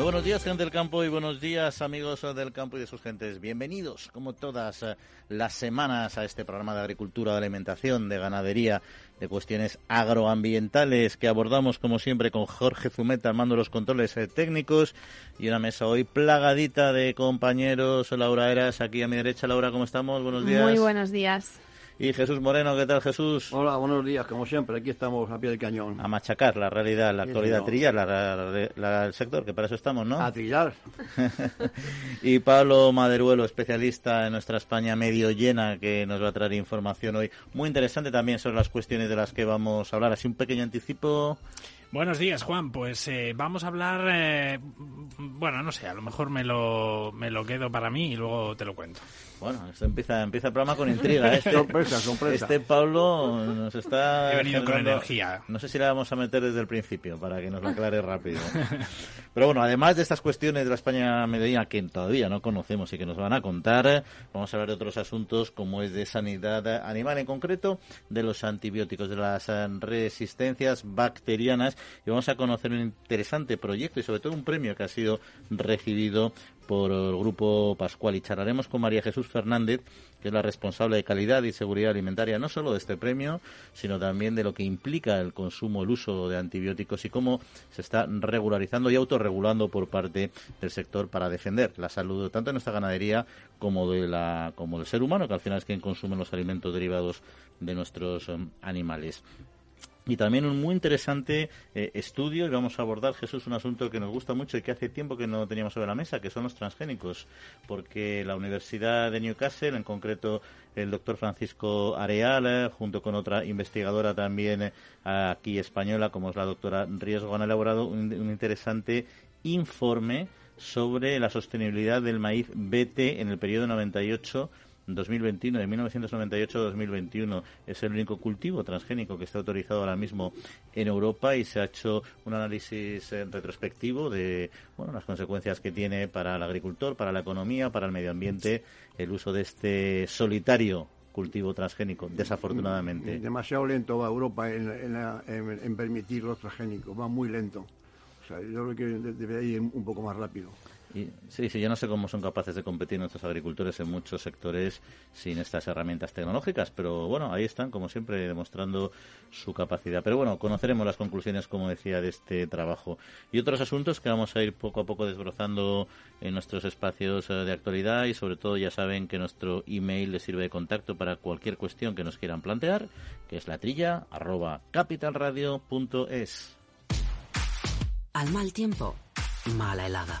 Muy buenos días, gente del campo, y buenos días, amigos del campo y de sus gentes. Bienvenidos, como todas eh, las semanas, a este programa de agricultura, de alimentación, de ganadería, de cuestiones agroambientales que abordamos, como siempre, con Jorge Zumeta armando los controles eh, técnicos y una mesa hoy plagadita de compañeros. Laura Eras, aquí a mi derecha. Laura, ¿cómo estamos? Buenos días. Muy buenos días. Y Jesús Moreno, ¿qué tal Jesús? Hola, buenos días, como siempre, aquí estamos a pie del cañón. A machacar la realidad, la actualidad, a trillar la, el sector, que para eso estamos, ¿no? A trillar. y Pablo Maderuelo, especialista en nuestra España medio llena, que nos va a traer información hoy muy interesante también sobre las cuestiones de las que vamos a hablar. Así un pequeño anticipo. Buenos días, Juan. Pues eh, vamos a hablar, eh, bueno, no sé, a lo mejor me lo, me lo quedo para mí y luego te lo cuento. Bueno, esto empieza, empieza el programa con intriga. Este, sorpresa, sorpresa. Este Pablo nos está... He venido con energía. No sé si la vamos a meter desde el principio para que nos lo aclare rápido. Pero bueno, además de estas cuestiones de la España medellina que todavía no conocemos y que nos van a contar, vamos a hablar de otros asuntos como es de sanidad animal, en concreto de los antibióticos, de las resistencias bacterianas y vamos a conocer un interesante proyecto y sobre todo un premio que ha sido recibido por el Grupo Pascual y charlaremos con María Jesús Fernández, que es la responsable de calidad y seguridad alimentaria, no solo de este premio, sino también de lo que implica el consumo, el uso de antibióticos y cómo se está regularizando y autorregulando por parte del sector para defender la salud tanto de nuestra ganadería como de la como del ser humano, que al final es quien consume los alimentos derivados de nuestros um, animales y también un muy interesante eh, estudio y vamos a abordar, Jesús, un asunto que nos gusta mucho y que hace tiempo que no teníamos sobre la mesa, que son los transgénicos, porque la Universidad de Newcastle, en concreto el doctor Francisco Areal, eh, junto con otra investigadora también eh, aquí española, como es la doctora Riesgo, han elaborado un, un interesante informe sobre la sostenibilidad del maíz BT en el periodo 98 2021, de 1998 a 2021. Es el único cultivo transgénico que está autorizado ahora mismo en Europa y se ha hecho un análisis eh, retrospectivo de bueno, las consecuencias que tiene para el agricultor, para la economía, para el medio ambiente el uso de este solitario cultivo transgénico, desafortunadamente. Demasiado lento va Europa en, permitir los transgénicos, va muy lento. O sea, yo creo que debería ir un poco más rápido sí, sí, yo no sé cómo son capaces de competir nuestros agricultores en muchos sectores sin estas herramientas tecnológicas, pero bueno, ahí están, como siempre, demostrando su capacidad. Pero bueno, conoceremos las conclusiones, como decía, de este trabajo y otros asuntos que vamos a ir poco a poco desbrozando en nuestros espacios eh, de actualidad y sobre todo ya saben que nuestro email les sirve de contacto para cualquier cuestión que nos quieran plantear, que es la trilla capitalradio.es. Al mal tiempo, mala helada.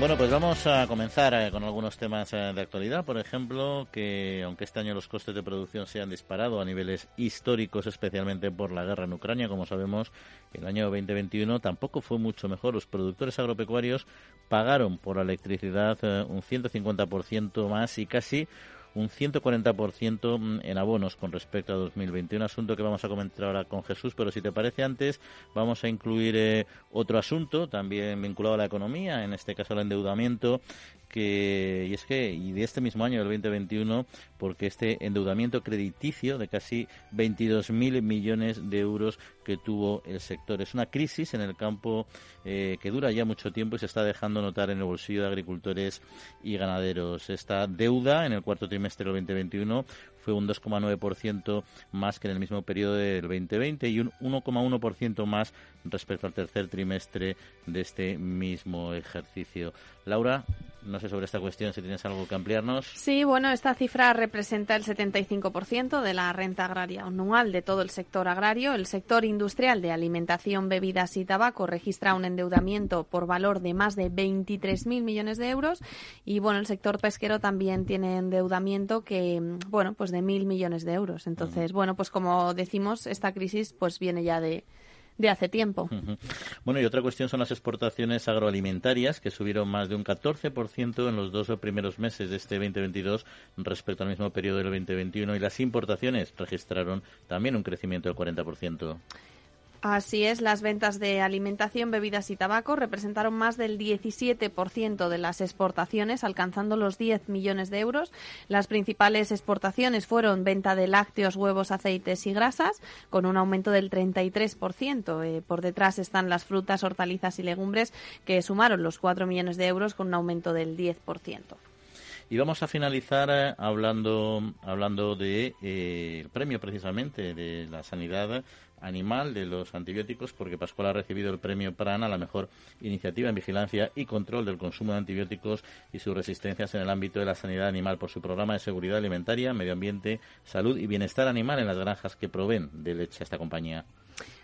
Bueno, pues vamos a comenzar eh, con algunos temas eh, de actualidad. Por ejemplo, que aunque este año los costes de producción se han disparado a niveles históricos, especialmente por la guerra en Ucrania, como sabemos, el año 2021 tampoco fue mucho mejor. Los productores agropecuarios pagaron por la electricidad eh, un 150% más y casi un 140% mm, en abonos con respecto a 2021, asunto que vamos a comentar ahora con Jesús, pero si te parece antes vamos a incluir eh, otro asunto también vinculado a la economía, en este caso al endeudamiento, que y es que y de este mismo año del 2021 porque este endeudamiento crediticio de casi 22.000 millones de euros que tuvo el sector. Es una crisis en el campo eh, que dura ya mucho tiempo y se está dejando notar en el bolsillo de agricultores y ganaderos. Esta deuda en el cuarto trimestre del 2021 fue un 2,9% más que en el mismo periodo del 2020 y un 1,1% más respecto al tercer trimestre de este mismo ejercicio. Laura, no sé sobre esta cuestión si tienes algo que ampliarnos. Sí, bueno, esta cifra representa el 75% de la renta agraria anual de todo el sector agrario. El sector industrial de alimentación, bebidas y tabaco registra un endeudamiento por valor de más de 23.000 millones de euros y bueno, el sector pesquero también tiene endeudamiento que bueno, pues pues de mil millones de euros. Entonces, bueno, pues como decimos, esta crisis pues viene ya de, de hace tiempo. Bueno, y otra cuestión son las exportaciones agroalimentarias, que subieron más de un 14% en los dos primeros meses de este 2022 respecto al mismo periodo del 2021, y las importaciones registraron también un crecimiento del 40%. Así es, las ventas de alimentación, bebidas y tabaco representaron más del 17% de las exportaciones, alcanzando los 10 millones de euros. Las principales exportaciones fueron venta de lácteos, huevos, aceites y grasas, con un aumento del 33%. Eh, por detrás están las frutas, hortalizas y legumbres, que sumaron los 4 millones de euros con un aumento del 10%. Y vamos a finalizar eh, hablando hablando de eh, premio precisamente de la sanidad animal de los antibióticos porque Pascual ha recibido el premio PRAN a la mejor iniciativa en vigilancia y control del consumo de antibióticos y sus resistencias en el ámbito de la sanidad animal por su programa de seguridad alimentaria, medio ambiente, salud y bienestar animal en las granjas que proveen de leche a esta compañía.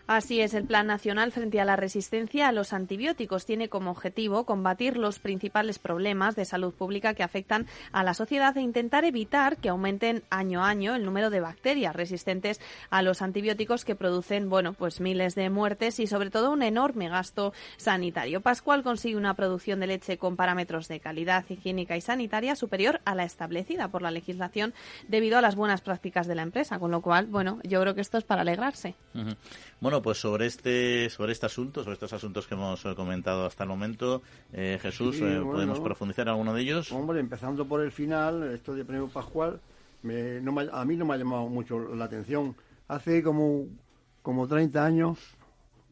Así es, el Plan Nacional frente a la resistencia a los antibióticos tiene como objetivo combatir los principales problemas de salud pública que afectan a la sociedad e intentar evitar que aumenten año a año el número de bacterias resistentes a los antibióticos que producen, bueno, pues miles de muertes y sobre todo un enorme gasto sanitario. Pascual consigue una producción de leche con parámetros de calidad higiénica y sanitaria superior a la establecida por la legislación debido a las buenas prácticas de la empresa, con lo cual, bueno, yo creo que esto es para alegrarse. Bueno, pues sobre este sobre este asunto, sobre estos asuntos que hemos eh, comentado hasta el momento, eh, Jesús, eh, ¿podemos profundizar en alguno de ellos? Hombre, empezando por el final, esto de Premio Pascual, a mí no me ha llamado mucho la atención. Hace como, como 30 años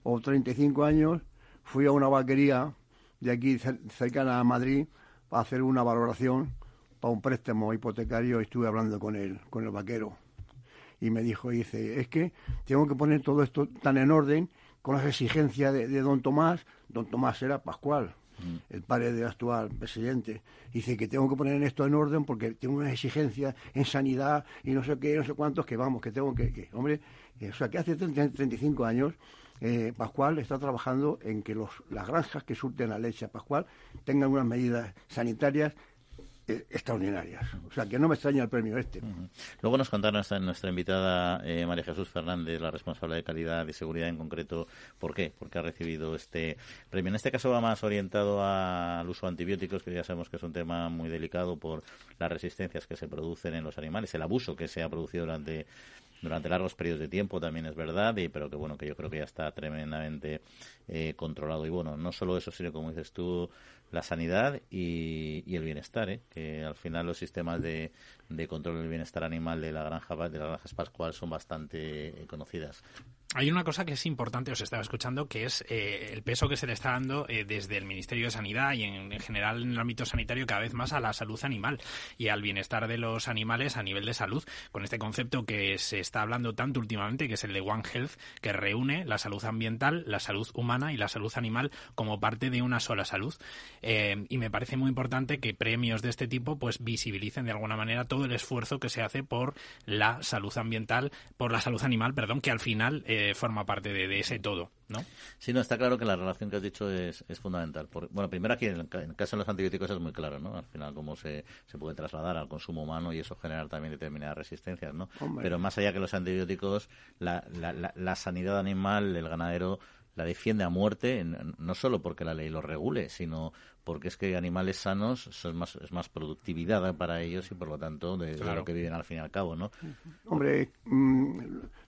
o 35 años fui a una vaquería de aquí cercana a Madrid para hacer una valoración para un préstamo hipotecario y estuve hablando con él, con el vaquero y me dijo, dice, es que tengo que poner todo esto tan en orden con las exigencias de, don Tomás. Don Tomás era Pascual, mm. el padre del actual presidente. Dice que tengo que poner esto en orden porque tengo unas exigencias en sanidad y no sé qué, no sé cuántos, que vamos, que tengo que... hombre, eh, o sea, que hace 35 años eh, Pascual está trabajando en que los, las granjas que surten la leche a Pascual tengan unas medidas sanitarias extraordinarias. O sea, que no me extraña el premio este. Luego nos contaron nuestra, nuestra invitada eh, María Jesús Fernández, la responsable de calidad y seguridad en concreto, por qué, porque ha recibido este premio. En este caso va más orientado al uso de antibióticos, que ya sabemos que es un tema muy delicado por las resistencias que se producen en los animales, el abuso que se ha producido durante durante largos periodos de tiempo también es verdad, y, pero que bueno, que yo creo que ya está tremendamente eh, controlado. Y bueno, no solo eso, sino como dices tú, la sanidad y, el bienestar, ¿eh? que al final los sistemas de, de, control del bienestar animal de la granja de las granjas Pascual son bastante eh, conocidas. Hay una cosa que es importante, os estaba escuchando, que es eh, el peso que se le está dando eh, desde el Ministerio de Sanidad y en, general en el ámbito sanitario cada vez más a la salud animal y al bienestar de los animales a nivel de salud, con este concepto que se está hablando tanto últimamente, que es el de One Health, que reúne la salud ambiental, la salud humana y la salud animal como parte de una sola salud. Eh, y me parece muy importante que premios de este tipo pues visibilicen de alguna manera todo el esfuerzo que se hace por la salud ambiental, por la salud animal, perdón, que al final forma parte de, ese todo, ¿no? Sí, no, está claro que la relación que has dicho es, fundamental. bueno, primero aquí en el, caso de los antibióticos es muy claro, ¿no? Al final cómo se, se puede trasladar al consumo humano y eso generar también determinadas resistencias, ¿no? Pero más allá que los antibióticos, la, la, la sanidad animal, el ganadero la defiende a muerte, no solo porque la ley lo regule, sino porque es que animales sanos son más, es más productividad para ellos y por lo tanto de, lo que viven al fin y al cabo, ¿no? Hombre, mm,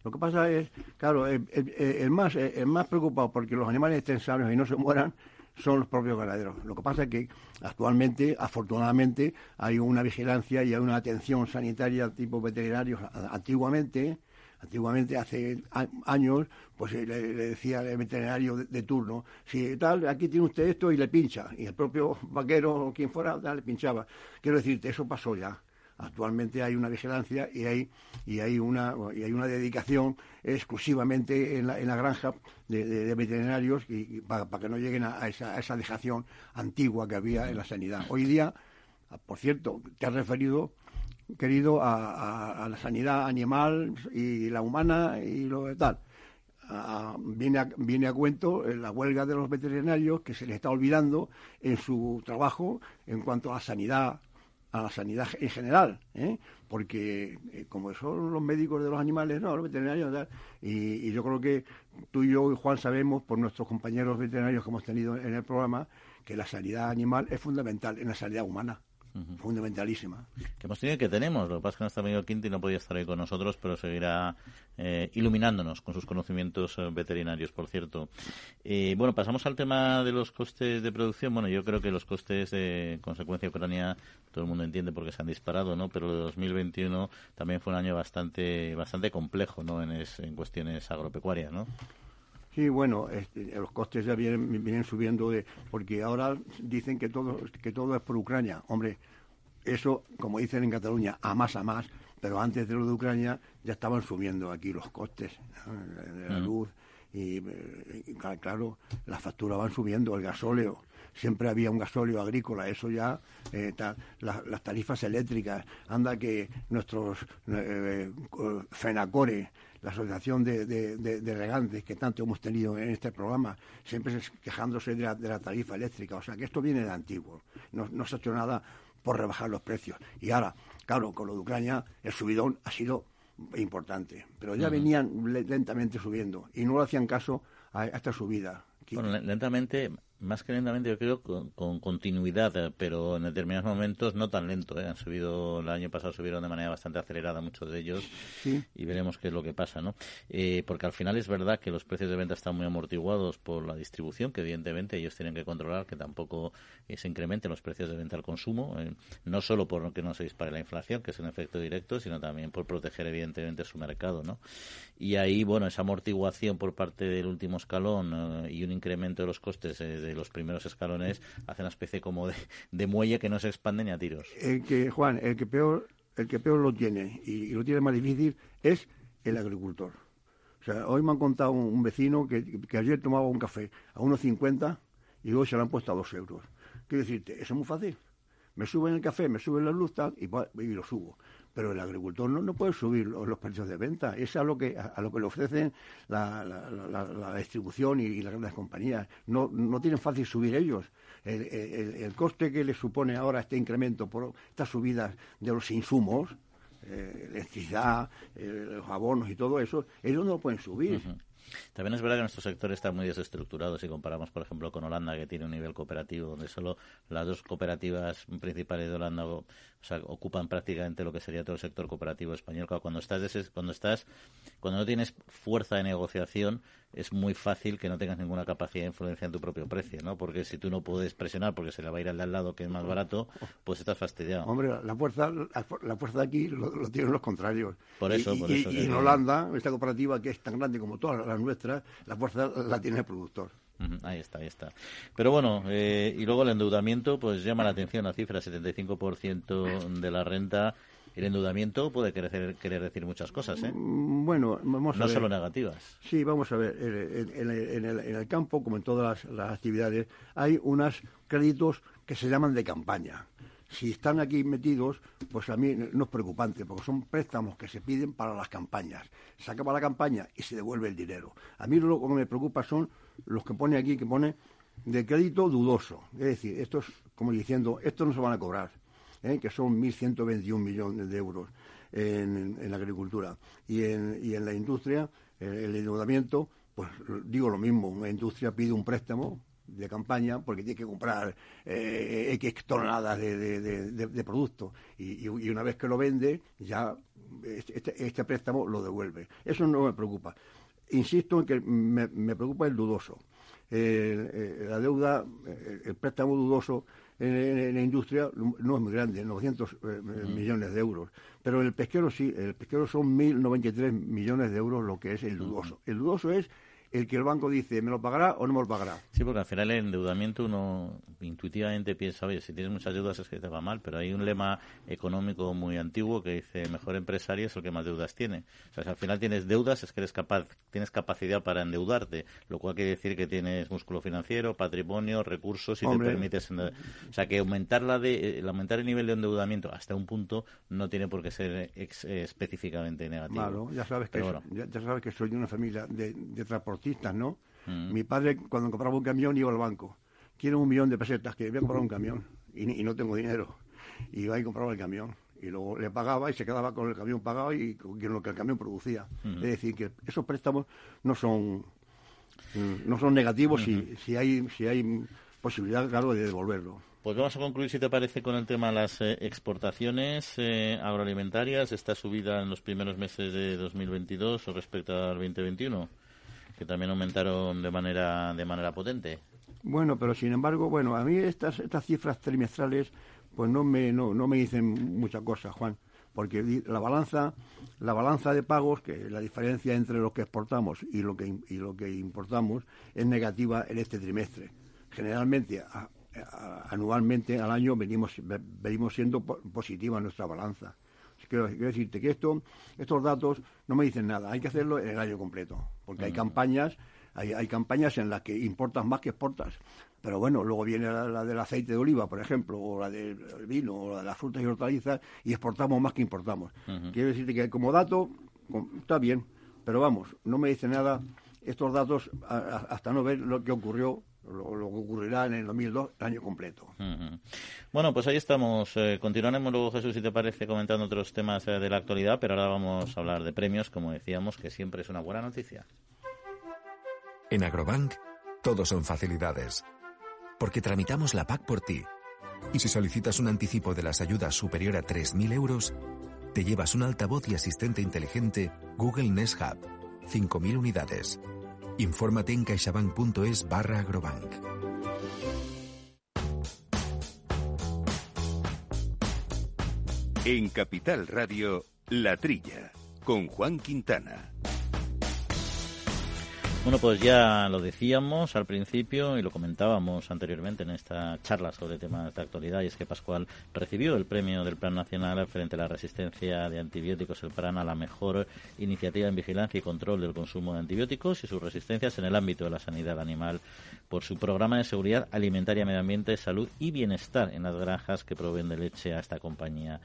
lo que pasa es, claro, el, más, el más preocupado porque los animales estén sanos y no se mueran son los propios ganaderos. Lo que pasa es que actualmente, afortunadamente, hay una vigilancia y hay una atención sanitaria tipo veterinarios. Antiguamente, Antiguamente, hace años, pues le, decía el veterinario de, turno, si tal, aquí tiene usted esto y le pincha. Y el propio vaquero o quien fuera le pinchaba. Quiero decirte, eso pasó ya. Actualmente hay una vigilancia y hay, y hay, una, y hay una dedicación exclusivamente en la, en la granja de, veterinarios y, para, que no lleguen a, esa, a esa dejación antigua que había en la sanidad. Hoy día, por cierto, te has referido querido a, la sanidad animal y la humana y lo tal. viene, a, viene a cuento la huelga de los veterinarios que se les está olvidando en su trabajo en cuanto a sanidad a la sanidad en general, ¿eh? porque eh, como son los médicos de los animales, no, los veterinarios, y, y, yo creo que tú y yo y Juan sabemos, por nuestros compañeros veterinarios que hemos tenido en el programa, que la sanidad animal es fundamental en la sanidad humana fundamentalísima. Que hemos tenido que tenemos, lo que pasa es que nuestro amigo Quinti no podía estar ahí con nosotros, pero seguirá eh, iluminándonos con sus conocimientos eh, veterinarios, por cierto. Eh, bueno, pasamos al tema de los costes de producción. Bueno, yo creo que los costes de consecuencia Ucrania, todo el mundo entiende por qué se han disparado, ¿no? Pero el 2021 también fue un año bastante bastante complejo, ¿no? En, en cuestiones agropecuarias, ¿no? Sí, bueno, este, los costes ya vienen, vienen subiendo de, porque ahora dicen que todo, que todo es por Ucrania. Hombre, eso, como dicen en Cataluña, a más a más, pero antes de lo de Ucrania ya estaban subiendo aquí los costes de la luz y, claro, las facturas van subiendo, el gasóleo, siempre había un gasóleo agrícola, eso ya, eh, las tarifas eléctricas, anda que nuestros eh, FENACORE, la Asociación de, Regantes que tanto hemos tenido en este programa, siempre quejándose de la, tarifa eléctrica. O sea que esto viene de antiguo. No, no se ha hecho nada por rebajar los precios. Y ahora, claro, con lo de Ucrania, el subidón ha sido importante. Pero ya venían lentamente subiendo y no le hacían caso a, esta subida. Bueno, lentamente más que lentamente, yo creo con, continuidad, eh, pero en determinados momentos no tan lento. ¿eh? Han subido, el año pasado subieron de manera bastante acelerada muchos de ellos y veremos qué es lo que pasa, ¿no? Eh, porque al final es verdad que los precios de venta están muy amortiguados por la distribución, que evidentemente ellos tienen que controlar que tampoco se incrementen los precios de venta al consumo, no solo por que no se dispare la inflación, que es un efecto directo, sino también por proteger evidentemente su mercado, ¿no? Y ahí, bueno, esa amortiguación por parte del último escalón y un incremento de los costes los primeros escalones hace una especie como de, muelle que no se expande ni a tiros. El que, Juan, el que peor, el que peor lo tiene y, lo tiene más difícil es el agricultor. Hoy me han contado un, vecino que, ayer tomaba un café a 1,50 y hoy se lo han puesto a 2 euros. Quiero decirte, eso es muy fácil. Me suben el café, me suben la luz y, y lo subo pero el agricultor no, no puede subir los, precios de venta. Es a lo que, a, lo que le ofrecen la, distribución y, las grandes compañías. No, no tienen fácil subir ellos. El, coste que le supone ahora este incremento por estas subidas de los insumos, eh, electricidad, eh, los abonos y todo eso, ellos no lo pueden subir. También es verdad que nuestro sector está muy desestructurado si comparamos, por ejemplo, con Holanda, que tiene un nivel cooperativo donde solo las dos cooperativas principales de Holanda ocupan prácticamente lo que sería todo el sector cooperativo español. Cuando estás, cuando estás, cuando no tienes fuerza de negociación, es muy fácil que no tengas ninguna capacidad de influencia en tu propio precio, ¿no? Porque si tú no puedes presionar porque se le va a ir al de al lado que es más barato, pues estás fastidiado. Hombre, la fuerza, la, fuerza de aquí lo, tienen los contrarios. Por eso, y, por eso. Y, en Holanda, esta cooperativa que es tan grande como todas las nuestras, la fuerza la tiene el productor. Ahí está, ahí está. Pero bueno, eh, y luego el endeudamiento, pues llama la atención la cifra, 75% de la renta el endeudamiento puede querer, querer decir muchas cosas, ¿eh? Mm, bueno, vamos a no solo negativas. Sí, vamos a ver. En, el, campo, como en todas las, actividades, hay unos créditos que se llaman de campaña. Si están aquí metidos, pues a mí no es preocupante, porque son préstamos que se piden para las campañas. Se acaba la campaña y se devuelve el dinero. A mí lo que me preocupa son los que pone aquí, que pone de crédito dudoso. Es decir, estos, como diciendo, estos no se van a cobrar ¿eh? que son 1.121 millones de euros en, la agricultura. Y en, en la industria, el, endeudamiento, pues digo lo mismo, la industria pide un préstamo de campaña porque tiene que comprar eh, X toneladas de, productos y, una vez que lo vende ya este, este, préstamo lo devuelve. Eso no me preocupa. Insisto en que me, preocupa el dudoso. La deuda, el préstamo dudoso en, la industria no es muy grande, 900 eh, millones de euros. Pero el pesquero sí, el pesquero son 1.093 millones de euros lo que es el dudoso. El dudoso es el que el banco dice, ¿me lo pagará o no me lo pagará? Sí, porque al final el endeudamiento uno intuitivamente piensa, oye, si tienes muchas deudas es que te va mal, pero hay un lema económico muy antiguo que dice, mejor empresario es el que más deudas tiene. O sea, si al final tienes deudas es que eres capaz, tienes capacidad para endeudarte, lo cual quiere decir que tienes músculo financiero, patrimonio, recursos y te permites... O sea, que aumentar, la de, el aumentar el nivel de endeudamiento hasta un punto no tiene por qué ser específicamente negativo. Claro, ya sabes que, ya, sabes que soy de una familia de, de ¿no? Mm. Mi padre, cuando compraba un camión, iba al banco. Quiero un millón de pesetas, que voy a comprar un camión. Y, no tengo dinero. y iba y compraba el camión. Y luego le pagaba y se quedaba con el camión pagado y con lo que el camión producía. Es decir, que esos préstamos no son mm, no son negativos si, si hay si hay posibilidad, claro, de devolverlo. Pues vamos a concluir, si te parece, con el tema de las eh, exportaciones eh, agroalimentarias. Esta subida en los primeros meses de 2022 respecto al 2021, que también aumentaron de manera de manera potente. Bueno, pero sin embargo, bueno, a mí estas estas cifras trimestrales pues no me no, no me dicen mucha cosa, Juan, porque la balanza la balanza de pagos, que la diferencia entre lo que exportamos y lo que y lo que importamos es negativa en este trimestre. Generalmente anualmente al año venimos venimos siendo positiva nuestra balanza. Quiero, decirte que esto, estos datos no me dicen nada, hay que hacerlo en el año completo, porque hay campañas, hay, hay campañas en las que importas más que exportas. Pero bueno, luego viene la, del aceite de oliva, por ejemplo, o la del vino, o la de las frutas y hortalizas, y exportamos más que importamos. Quiero decirte que como dato está bien, pero vamos, no me dice nada estos datos hasta no ver lo que ocurrió lo, que ocurrirá en el 2002, el año completo. Bueno, pues ahí estamos. Eh, continuaremos luego, Jesús, si te parece, comentando otros temas eh, de la actualidad, pero ahora vamos a hablar de premios, como decíamos, que siempre es una buena noticia. En Agrobank, todos son facilidades. Porque tramitamos la PAC por ti. Y si solicitas un anticipo de las ayudas superior a 3.000 euros, te llevas un altavoz y asistente inteligente Google Nest Hub. 5.000 unidades. Infórmate en caixabank.es barra agrobank. En Capital Radio, La Trilla, con Juan Quintana. Bueno, pues ya lo decíamos al principio y lo comentábamos anteriormente en esta charla sobre temas de actualidad y es que Pascual recibió el premio del Plan Nacional frente a la resistencia de antibióticos, el PRAN, a la mejor iniciativa en vigilancia y control del consumo de antibióticos y sus resistencias en el ámbito de la sanidad animal por su programa de seguridad alimentaria, medio ambiente, salud y bienestar en las granjas que proveen de leche a esta compañía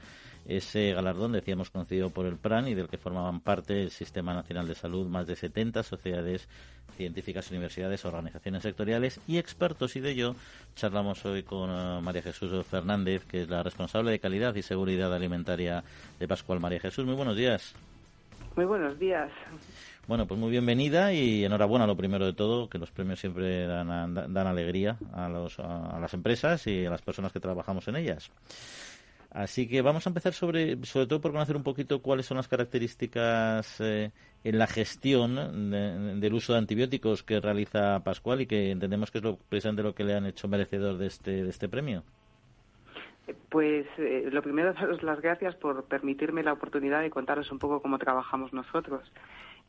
ese galardón, decíamos, concedido por el PRAN y del que formaban parte el Sistema Nacional de Salud, más de 70 sociedades científicas, universidades, organizaciones sectoriales y expertos. Y de ello charlamos hoy con eh, María Jesús Fernández, que es la responsable de calidad y seguridad alimentaria de Pascual. María Jesús, muy buenos días. Muy buenos días. Bueno, pues muy bienvenida y enhorabuena lo primero de todo, que los premios siempre dan, dan alegría a, los, a las empresas y a las personas que trabajamos en ellas. Así que vamos a empezar sobre, sobre todo por conocer un poquito cuáles son las características eh, en la gestión del uso de antibióticos que realiza Pascual y que entendemos que es lo, precisamente lo que le han hecho merecedor de este, de este premio. Pues eh, lo primero, daros las gracias por permitirme la oportunidad de contaros un poco cómo trabajamos nosotros.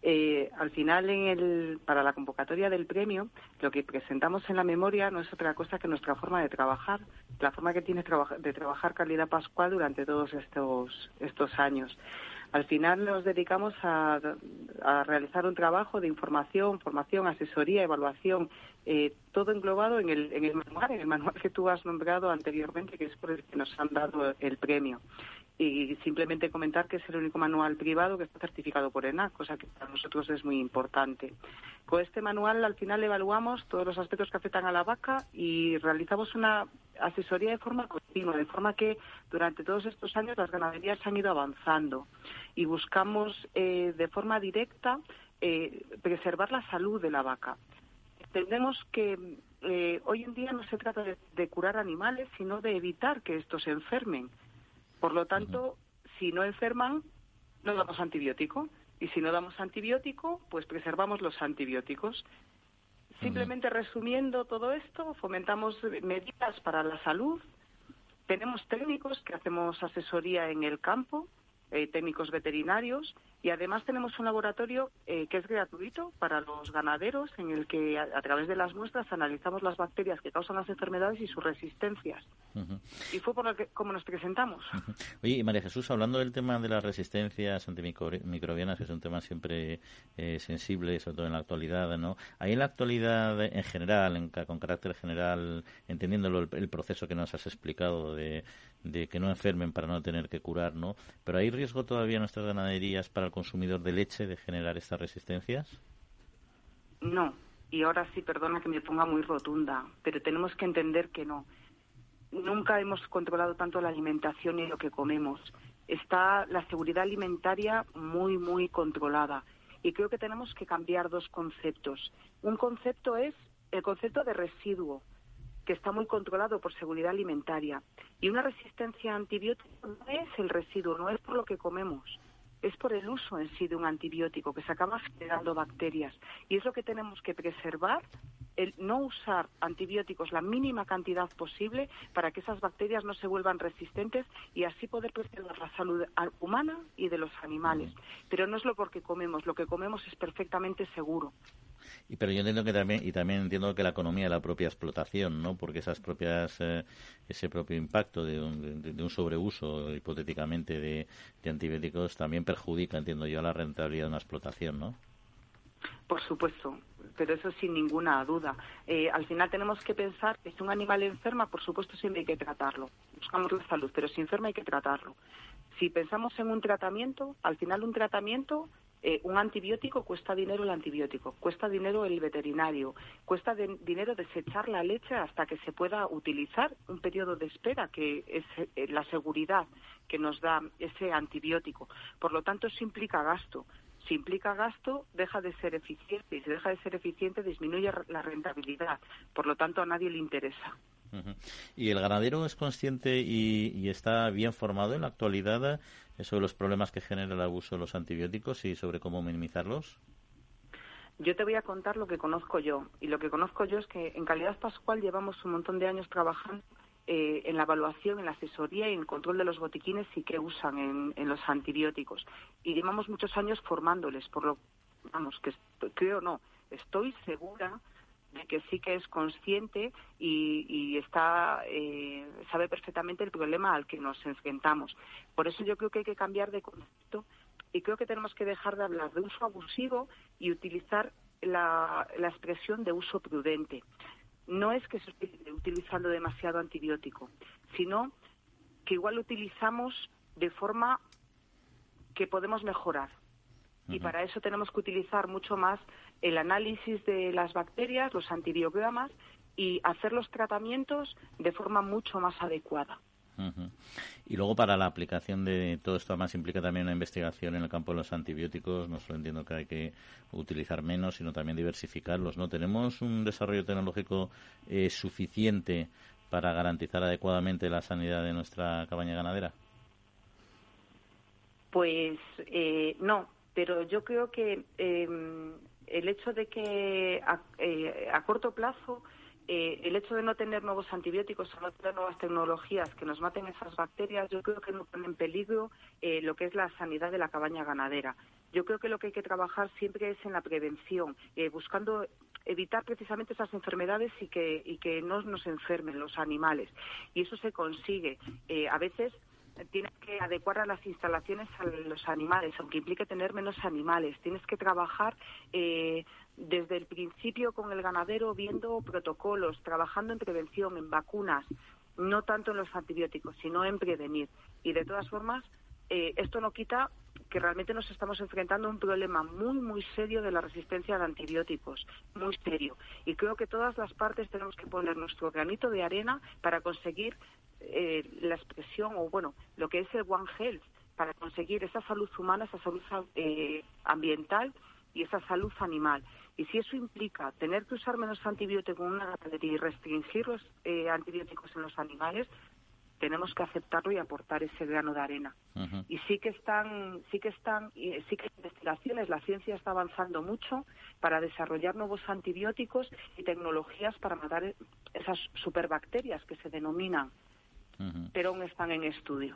Eh, al final, en el, para la convocatoria del premio, lo que presentamos en la memoria no es otra cosa que nuestra forma de trabajar, la forma que tiene de trabajar Calidad Pascual durante todos estos, estos años. Al final nos dedicamos a, realizar un trabajo de información, formación, asesoría, evaluación, eh, todo englobado en el, en el manual, en el manual que tú has nombrado anteriormente, que es por el que nos han dado el premio y simplemente comentar que es el único manual privado que está certificado por ENAC, cosa que para nosotros es muy importante. Con este manual al final evaluamos todos los aspectos que afectan a la vaca y realizamos una asesoría de forma continua, de forma que durante todos estos años las ganaderías han ido avanzando y buscamos eh, de forma directa eh, preservar la salud de la vaca. Entendemos que eh, hoy en día no se trata de curar animales, sino de evitar que estos se enfermen por lo tanto, si no enferman, no damos antibiótico. Y si no damos antibiótico, pues preservamos los antibióticos. Simplemente resumiendo todo esto, fomentamos medidas para la salud. Tenemos técnicos que hacemos asesoría en el campo, eh, técnicos veterinarios, y además tenemos un laboratorio eh, que es gratuito para los ganaderos, en el que a, través de las muestras analizamos las bacterias que causan las enfermedades y sus resistencias. Y fue por lo que como nos presentamos. Oye, y María Jesús, hablando del tema de las resistencias antimicrobianas, que es un tema siempre eh, sensible, sobre todo en la actualidad, ¿no? Ahí en la actualidad, en general, con carácter general, entendiéndolo el, proceso que nos has explicado de, de que no enfermen para no tener que curar, ¿no? Pero hay riesgo todavía en nuestras ganaderías para consumidor de leche de generar estas resistencias? No, y ahora sí, perdona que me ponga muy rotunda, pero tenemos que entender que no. nunca hemos controlado tanto la alimentación y lo que comemos. Está la seguridad alimentaria muy, muy controlada. Y creo que tenemos que cambiar dos conceptos. Un concepto es el concepto de residuo, que está muy controlado por seguridad alimentaria. Y una resistencia a antibióticos no es el residuo, no es por lo que comemos, es por el uso en sí de un antibiótico que se acaba generando bacterias. Y es lo que tenemos que preservar, el no usar antibióticos la mínima cantidad posible para que esas bacterias no se vuelvan resistentes y así poder preservar la salud humana y de los animales. Pero no es lo porque comemos, lo que comemos es perfectamente seguro. Y pero yo entiendo que también y también entiendo que la economía de la propia explotación, ¿no? Porque esas propias eh, ese propio impacto de un, de, un sobreuso hipotéticamente de, antibióticos también perjudica, entiendo yo, la rentabilidad de una explotación, ¿no? Por supuesto, pero eso sin ninguna duda. Eh, al final tenemos que pensar que si un animal enferma, por supuesto siempre hay que tratarlo. Buscamos la salud, pero si enferma hay que tratarlo. Si pensamos en un tratamiento, al final un tratamiento eh, un antibiótico cuesta dinero el antibiótico, cuesta dinero el veterinario, cuesta dinero desechar la leche hasta que se pueda utilizar un periodo de espera, que es eh, la seguridad que nos da ese antibiótico. Por lo tanto, eso implica gasto. Si implica gasto, deja de ser eficiente. Y si deja de ser eficiente, disminuye la rentabilidad. Por lo tanto, a nadie le interesa. ¿Y el ganadero es consciente y, está bien formado en la actualidad eh, sobre los problemas que genera el abuso de los antibióticos y sobre cómo minimizarlos? Yo te voy a contar lo que conozco yo. Y lo que conozco yo es que en Calidad Pascual llevamos un montón de años trabajando eh, en la evaluación, en la asesoría y en el control de los botiquines y qué usan en, en, los antibióticos. Y llevamos muchos años formándoles, por lo, vamos, que creo no, estoy segura de que sí que es consciente y, está eh, sabe perfectamente el problema al que nos enfrentamos. Por eso yo creo que hay que cambiar de concepto y creo que tenemos que dejar de hablar de uso abusivo y utilizar la, la expresión de uso prudente. No es que se esté utilizando demasiado antibiótico, sino que igual lo utilizamos de forma que podemos mejorar. Y para eso tenemos que utilizar mucho más el análisis de las bacterias, los antibiogramas y hacer los tratamientos de forma mucho más adecuada. Y luego para la aplicación de todo esto además implica también una investigación en el campo de los antibióticos. No solo entiendo que hay que utilizar menos, sino también diversificarlos. ¿No tenemos un desarrollo tecnológico eh, suficiente para garantizar adecuadamente la sanidad de nuestra cabaña ganadera? Pues eh, no, pero yo creo que eh, el hecho de que a, eh, corto plazo eh, el hecho de no tener nuevos antibióticos o no tener nuevas tecnologías que nos maten esas bacterias, yo creo que no pone en peligro eh, lo que es la sanidad de la cabaña ganadera. Yo creo que lo que hay que trabajar siempre es en la prevención, buscando evitar precisamente esas enfermedades y que, y que no nos enfermen los animales. Y eso se consigue. a veces tienes que adecuar a las instalaciones a los animales, aunque implique tener menos animales. Tienes que trabajar eh, desde el principio con el ganadero viendo protocolos, trabajando en prevención, en vacunas, no tanto en los antibióticos, sino en prevenir. Y de todas formas, eh, esto no quita que realmente nos estamos enfrentando a un problema muy, muy serio de la resistencia a antibióticos, muy serio. Y creo que todas las partes tenemos que poner nuestro granito de arena para conseguir eh, la expresión o, bueno, lo que es el One Health, para conseguir esa salud humana, esa salud eh, ambiental y esa salud animal. Y si eso implica tener que usar menos antibióticos en una ganadería y restringir los eh, antibióticos en los animales, tenemos que aceptarlo y aportar ese grano de arena. Y sí que están, sí que están, sí que hay investigaciones, la ciencia está avanzando mucho para desarrollar nuevos antibióticos y tecnologías para matar esas superbacterias que se denominan, pero aún están en estudio.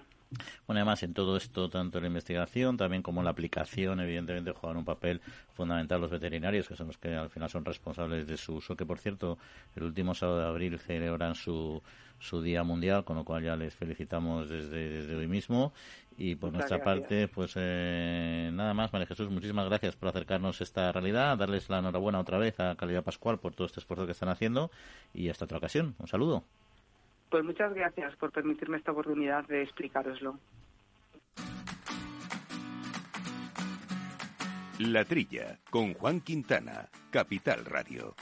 Bueno, además en todo esto, tanto la investigación también como la aplicación, evidentemente juegan un papel fundamental los veterinarios, que son los que al final son responsables de su uso, que por cierto, el último sábado de abril celebran su, su Día Mundial, con lo cual ya les felicitamos desde, desde hoy mismo. Y por nuestra parte, pues eh, nada más, María Jesús, muchísimas gracias por acercarnos a esta realidad, darles la enhorabuena otra vez a Calidad Pascual por todo este esfuerzo que están haciendo y hasta otra ocasión. Un saludo. Pues muchas gracias por permitirme esta oportunidad de explicároslo. La Trilla, con Juan Quintana, Capital Radio.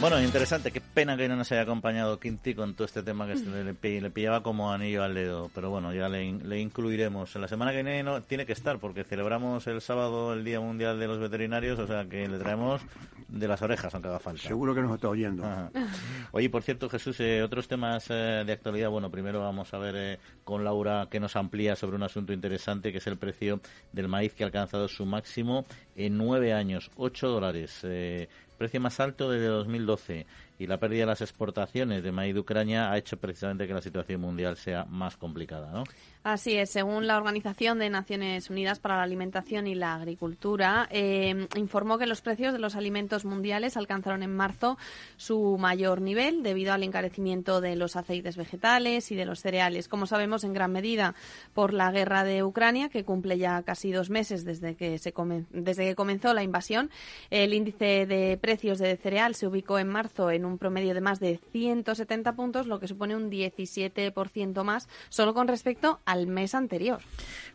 Bueno, interesante. Qué pena que no nos haya acompañado Quinti con todo este tema que le, le pillaba como anillo al dedo. Pero bueno, ya le, le incluiremos. La semana que viene no, tiene que estar porque celebramos el sábado el Día Mundial de los Veterinarios, o sea que le traemos de las orejas, aunque haga falta. Seguro que nos está oyendo. Oye, por cierto, Jesús, eh, otros temas eh, de actualidad. Bueno, primero vamos a ver eh, con Laura que nos amplía sobre un asunto interesante que es el precio del maíz que ha alcanzado su máximo en nueve años, ocho dólares precio más alto desde 2012 y la pérdida de las exportaciones de maíz de Ucrania ha hecho precisamente que la situación mundial sea más complicada, ¿no? Así es, según la Organización de Naciones Unidas para la Alimentación y la Agricultura, eh, informó que los precios de los alimentos mundiales alcanzaron en marzo su mayor nivel debido al encarecimiento de los aceites vegetales y de los cereales. Como sabemos, en gran medida por la guerra de Ucrania, que cumple ya casi dos meses desde que, se desde que comenzó la invasión, el índice de precios de cereal se ubicó en marzo en un promedio de más de 170 puntos, lo que supone un 17% más solo con respecto al mes anterior.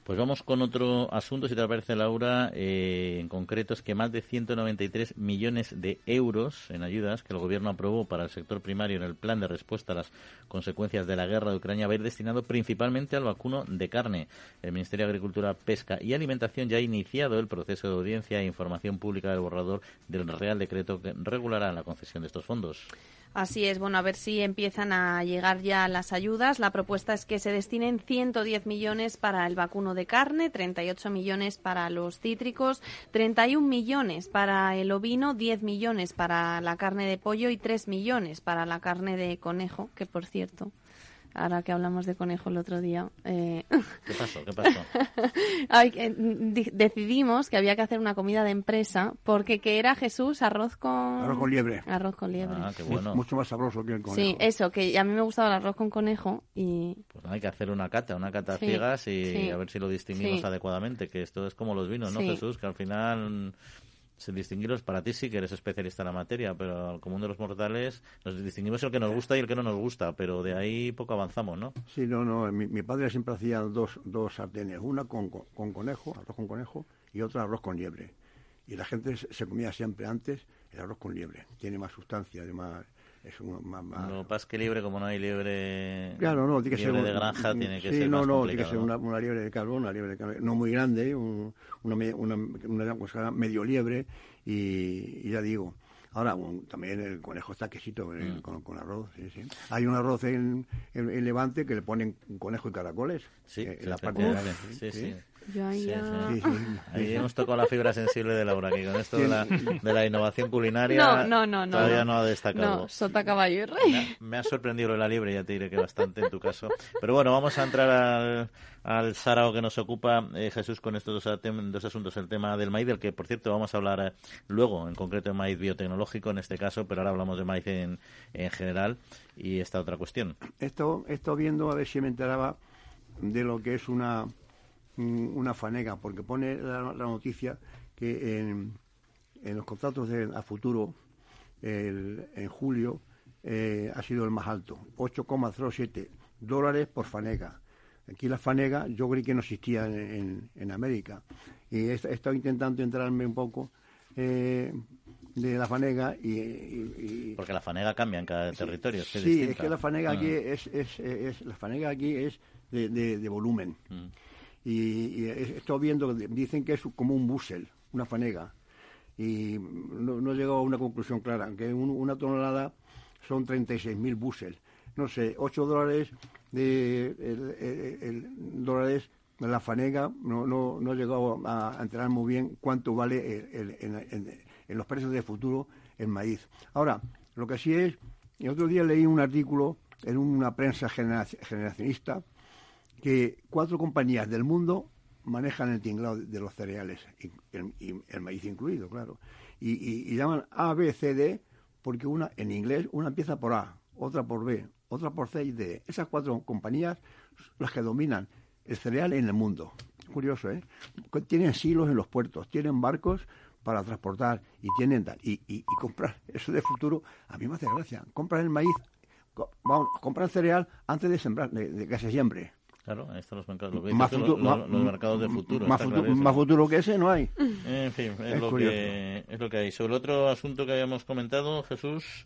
Pues vamos con otro asunto, si te parece, Laura. Eh, en concreto es que más de 193 millones de euros en ayudas que el Gobierno aprobó para el sector primario en el plan de respuesta a las consecuencias de la guerra de Ucrania va a ir destinado principalmente al vacuno de carne. El Ministerio de Agricultura, Pesca y Alimentación ya ha iniciado el proceso de audiencia e información pública del borrador del Real Decreto que regulará la concesión de estos fondos. Así es, bueno, a ver si empiezan a llegar ya las ayudas. La propuesta es que se destinen 110 millones para el vacuno de carne, 38 millones para los cítricos, 31 millones para el ovino, 10 millones para la carne de pollo y 3 millones para la carne de conejo, que por cierto ahora que hablamos de conejo el otro día. Eh... ¿Qué pasó? ¿Qué pasó? decidimos que había que hacer una comida de empresa porque que era Jesús arroz con... Arroz con liebre. Arroz con liebre. Ah, qué bueno. Mucho más sabroso que el conejo. Sí, eso, que a mí me gustaba el arroz con conejo y... Pues hay que hacer una cata, una cata ciegas y a ver si lo distinguimos adecuadamente, que esto es como los vinos, ¿no, Jesús? Que al final se distinguirlos para ti sí que eres especialista en la materia, pero al común de los mortales nos distinguimos el que nos gusta y el que no nos gusta, pero de ahí poco avanzamos, ¿no? Sí, no, no, mi, padre siempre hacía dos, dos sartenes, una con, con, conejo, arroz con conejo, y otra arroz con liebre. Y la gente se comía siempre antes el arroz con liebre, tiene más sustancia, además es más, más... No, más que liebre, como no hay liebre, claro, no, tiene que liebre ser de granja, tiene que sí, ser no, más no, tiene que ser una, una, liebre de carbón, una liebre de carbón, no muy grande, un, una, una, una, cosa medio liebre, y, ya digo, Ahora, también el conejo está quesito mm. con, arroz. Sí, sí. Hay un arroz en, en, Levante que le ponen conejo y caracoles. Sí, eh, en la parte de sí, sí. Ahí, ahí hemos tocado la fibra sensible de Laura, que con esto de la, de la innovación culinaria no, no, no, todavía no, ha destacado. No, sota caballo y rey. Me, ha sorprendido lo de la libre, ya te diré que bastante en tu caso. Pero bueno, vamos a entrar al, al sarao que nos ocupa eh, Jesús con estos dos, asuntos, el tema del maíz, del que por cierto vamos a hablar eh, luego, en concreto de maíz biotecnológico en este caso, pero ahora hablamos de maíz en, en general y esta otra cuestión. Esto, esto viendo a ver si me enteraba de lo que es una, una fanega, porque pone la, noticia que en, en, los contratos de, a futuro, el, en julio, eh, ha sido el más alto, 8,07 dólares por fanega Aquí la fanega yo creí que no existía en, en, América. Y he, estado intentando entrarme un poco eh, de la fanega y, Porque la fanega cambia en cada territorio. sí, es que la fanega aquí ah. es, es, es, la fanega aquí es de, de, volumen. Mm. Y, y, estoy viendo, dicen que es como un busel, una fanega. Y no, no he llegado a una conclusión clara, que una tonelada son 36.000 busel. No sé, 8 dólares de el, dólares la fanega, no, no, no he llegado a, enterar muy bien cuánto vale en, los precios de futuro el maíz. Ahora, lo que sí es, el otro día leí un artículo en una prensa generacionista que cuatro compañías del mundo manejan el tinglado de los cereales, y el, maíz incluido, claro. Y, llaman A, B, C, D, porque una, en inglés, una empieza por A, otra por B, otra por C y D. Esas cuatro compañías las que dominan el cereal en el mundo. Curioso, ¿eh? Tienen silos en los puertos, tienen barcos para transportar y tienen tal. Y, comprar eso de futuro, a mí me hace gracia. Compran el maíz, vamos, compran cereal antes de sembrar, de, que se siembre. Claro, ahí están los mercados. Lo Más futuro- los mercados de futuro. Más, futuro, clarísimo. más futuro que ese no hay. En fin, es, Es lo curioso. que, es lo que hay. Sobre el otro asunto que habíamos comentado, Jesús,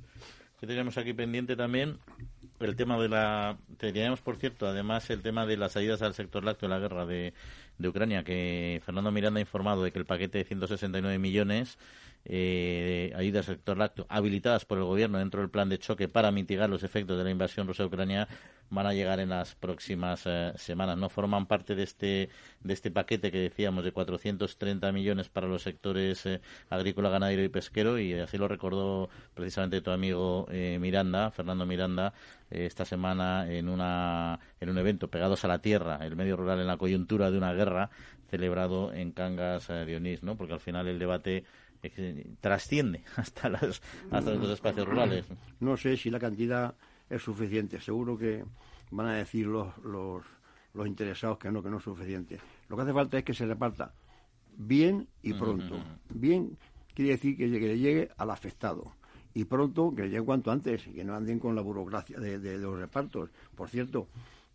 que teníamos aquí pendiente también, el tema de la... Teníamos, por cierto, además el tema de las ayudas al sector lácteo en la guerra de, de Ucrania, que Fernando Miranda ha informado de que el paquete de 169 millones eh, ayudas al sector lácteo habilitadas por el gobierno dentro del plan de choque para mitigar los efectos de la invasión rusa de Ucrania van a llegar en las próximas eh, semanas. No forman parte de este de este paquete que decíamos de 430 millones para los sectores eh, agrícola, ganadero y pesquero y así lo recordó precisamente tu amigo eh, Miranda, Fernando Miranda, eh, esta semana en una en un evento pegados a la tierra, el medio rural en la coyuntura de una guerra celebrado en Cangas de Onís, ¿no? Porque al final el debate trasciende hasta las hasta los espacios rurales. No sé si la cantidad es suficiente. Seguro que van a decir los, los, los interesados que no, que no es suficiente. Lo que hace falta es que se reparta bien y pronto. Bien quiere decir que que le llegue al afectado. Y pronto, que le llegue cuanto antes, y que no anden con la burocracia de, de los repartos. Por cierto,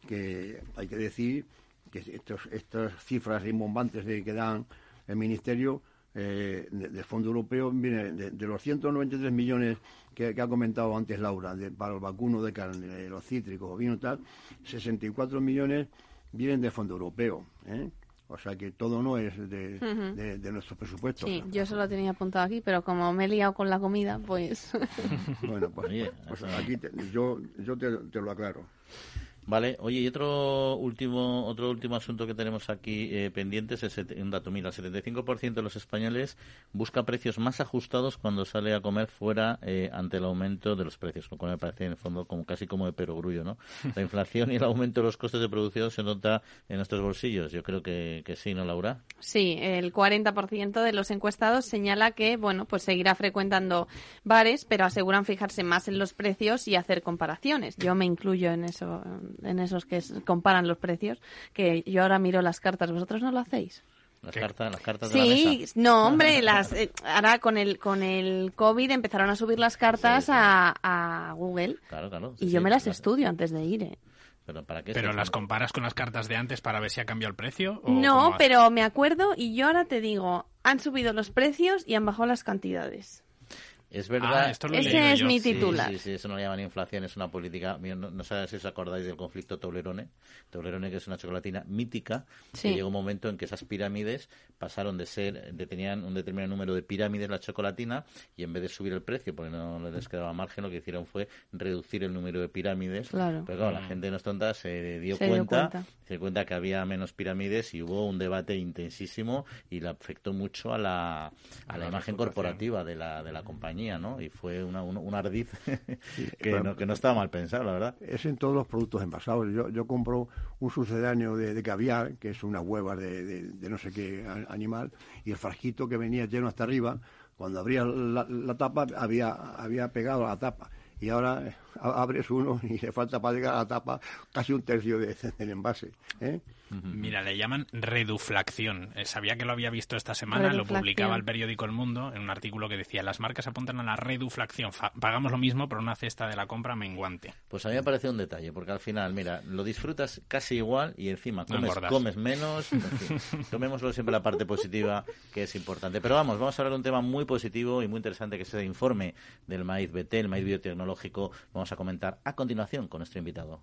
que hay que decir que estos, estas cifras rimbombantes de, que dan el Ministerio eh, de- del Fondo Europeo viene de, de los 193 millones que, que ha comentado antes Laura de- para el vacuno de carne, de los cítricos, vino y tal, 64 millones vienen del Fondo Europeo. ¿eh? O sea que todo no es de, Ujú. de- de nuestro presupuesto. Sí, yo se lo tenía apuntado aquí, pero como me he liado con la comida, pues... Bueno, pues, pues aquí te- yo, yo te, te lo aclaro. Vale, oye, y otro último otro último asunto que tenemos aquí eh, pendientes es un dato, mira, el 75% de los españoles busca precios más ajustados cuando sale a comer fuera eh, ante el aumento de los precios, lo cual me parece en el fondo como casi como de perogrullo, ¿no? La inflación y el aumento de los costes de producción se nota en nuestros bolsillos, yo creo que, que sí, ¿no, Laura? Sí, el 40% de los encuestados señala que, bueno, pues seguirá frecuentando bares, pero aseguran fijarse más en los precios y hacer comparaciones. Yo me incluyo en eso, en esos que comparan los precios, que yo ahora miro las cartas. ¿Vosotros no lo hacéis? Las cartas, las cartas de la Sí, mesa. no, hombre, las, eh, ahora con el, con el COVID empezaron a subir las cartas Sí, sí. A, a Google Claro, claro. y yo sí, me las claro. estudio antes de ir. ¿eh? Pero ¿para qué? ¿Pero las comparas con las cartas de antes para ver si ha cambiado el precio? o No, pero me acuerdo y yo ahora te digo, han subido los precios y han bajado las cantidades. Es verdad. Ah, esto lo he Ese es yo. mi Sí, titular. Sí, sí, eso no le llaman inflación, es una política. No, no sé si os acordáis del conflicto Toblerone. Toblerone, que es una chocolatina mítica, Sí. que llegó un momento en que esas pirámides pasaron de ser, de tenían un determinado número de pirámides la chocolatina, y en vez de subir el precio, porque no les quedaba margen, lo que hicieron fue reducir el número de pirámides. Claro. Pero claro, la gente no es tonta, se dio Se dio cuenta, cuenta. se dio cuenta que había menos pirámides y hubo un debate intensísimo y le afectó mucho a la, a la imagen corporativa de la, de la compañía, ¿no? Y fue una, un, un ardiz que, no, que no estaba mal pensado, la verdad. Es en todos los productos envasados. Yo, yo compro un sucedáneo de, de caviar, que es una hueva de, de- de no sé qué animal, y el frasquito que venía lleno hasta arriba, cuando abría la, la tapa, había, había pegado a la tapa. Y ahora eh, abres uno y le falta para llegar a la tapa casi un tercio de- del envase. ¿eh? Mira, le llaman reduflación. Eh, Sabía que lo había visto esta semana, lo publicaba el periódico El Mundo en un artículo que decía las marcas apuntan a la reduflación. Fa- pagamos lo mismo por una cesta de la compra menguante. Pues a mí me parece un detalle, porque al final, mira, lo disfrutas casi igual y encima comes menos. en fin, tomémoslo siempre la parte positiva, que es importante. Pero vamos, vamos a hablar de un tema muy positivo y muy interesante, que es el informe del maíz BT, el maíz biotecnológico. Vamos a comentar a continuación con nuestro invitado.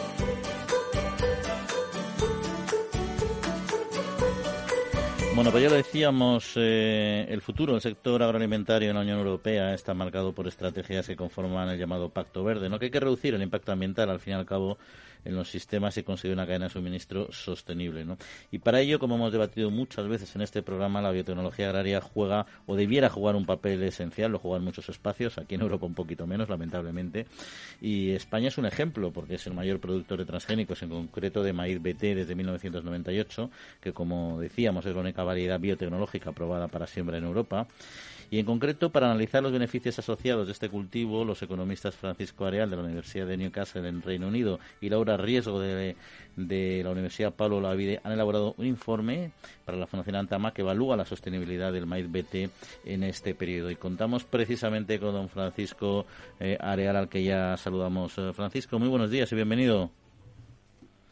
Bueno, pues ya lo decíamos, eh, el futuro del sector agroalimentario en la Unión Europea está marcado por estrategias que conforman el llamado Pacto Verde, ¿no? que hay que reducir el impacto ambiental, al fin y al cabo, en los sistemas y conseguir una cadena de suministro sostenible. ¿no? Y para ello, como hemos debatido muchas veces en este programa, la biotecnología agraria juega o debiera jugar un papel esencial, lo juega en muchos espacios, aquí en Europa un poquito menos, lamentablemente. Y España es un ejemplo, porque es el mayor productor de transgénicos, en concreto de maíz BT desde 1998, que como decíamos es la única variedad biotecnológica aprobada para siembra en Europa. Y en concreto, para analizar los beneficios asociados de este cultivo, los economistas Francisco Areal de la Universidad de Newcastle en Reino Unido y Laura Riesgo de, la Universidad Pablo Lavide han elaborado un informe para la Fundación Antama que evalúa la sostenibilidad del maíz BT en este periodo. Y contamos precisamente con don Francisco eh, Areal, al que ya saludamos. Eh, Francisco, muy buenos días y bienvenido.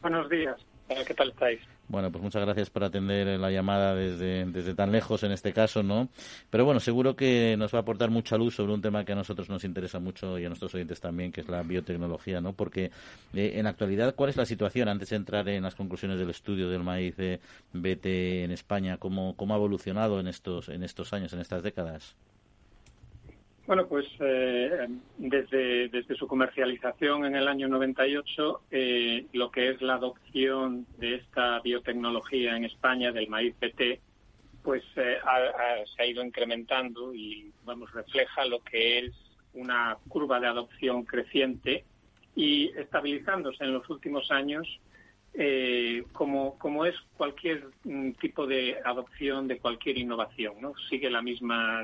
Buenos días. ¿Qué tal estáis? Bueno, pues muchas gracias por atender la llamada desde, desde tan lejos en este caso, ¿no? Pero bueno, seguro que nos va a aportar mucha luz sobre un tema que a nosotros nos interesa mucho y a nuestros oyentes también, que es la biotecnología, ¿no? Porque eh, en la actualidad, ¿cuál es la situación antes de entrar en las conclusiones del estudio del maíz de BT en España? ¿Cómo, cómo ha evolucionado en estos, en estos años, en estas décadas? Bueno, pues eh, desde, desde su comercialización en el año 98, eh, lo que es la adopción de esta biotecnología en España, del maíz PT, pues eh, se ha ido incrementando y, vamos, refleja lo que es una curva de adopción creciente y estabilizándose en los últimos años como, como es cualquier mm, tipo de adopción de cualquier innovación, ¿no? Sigue la misma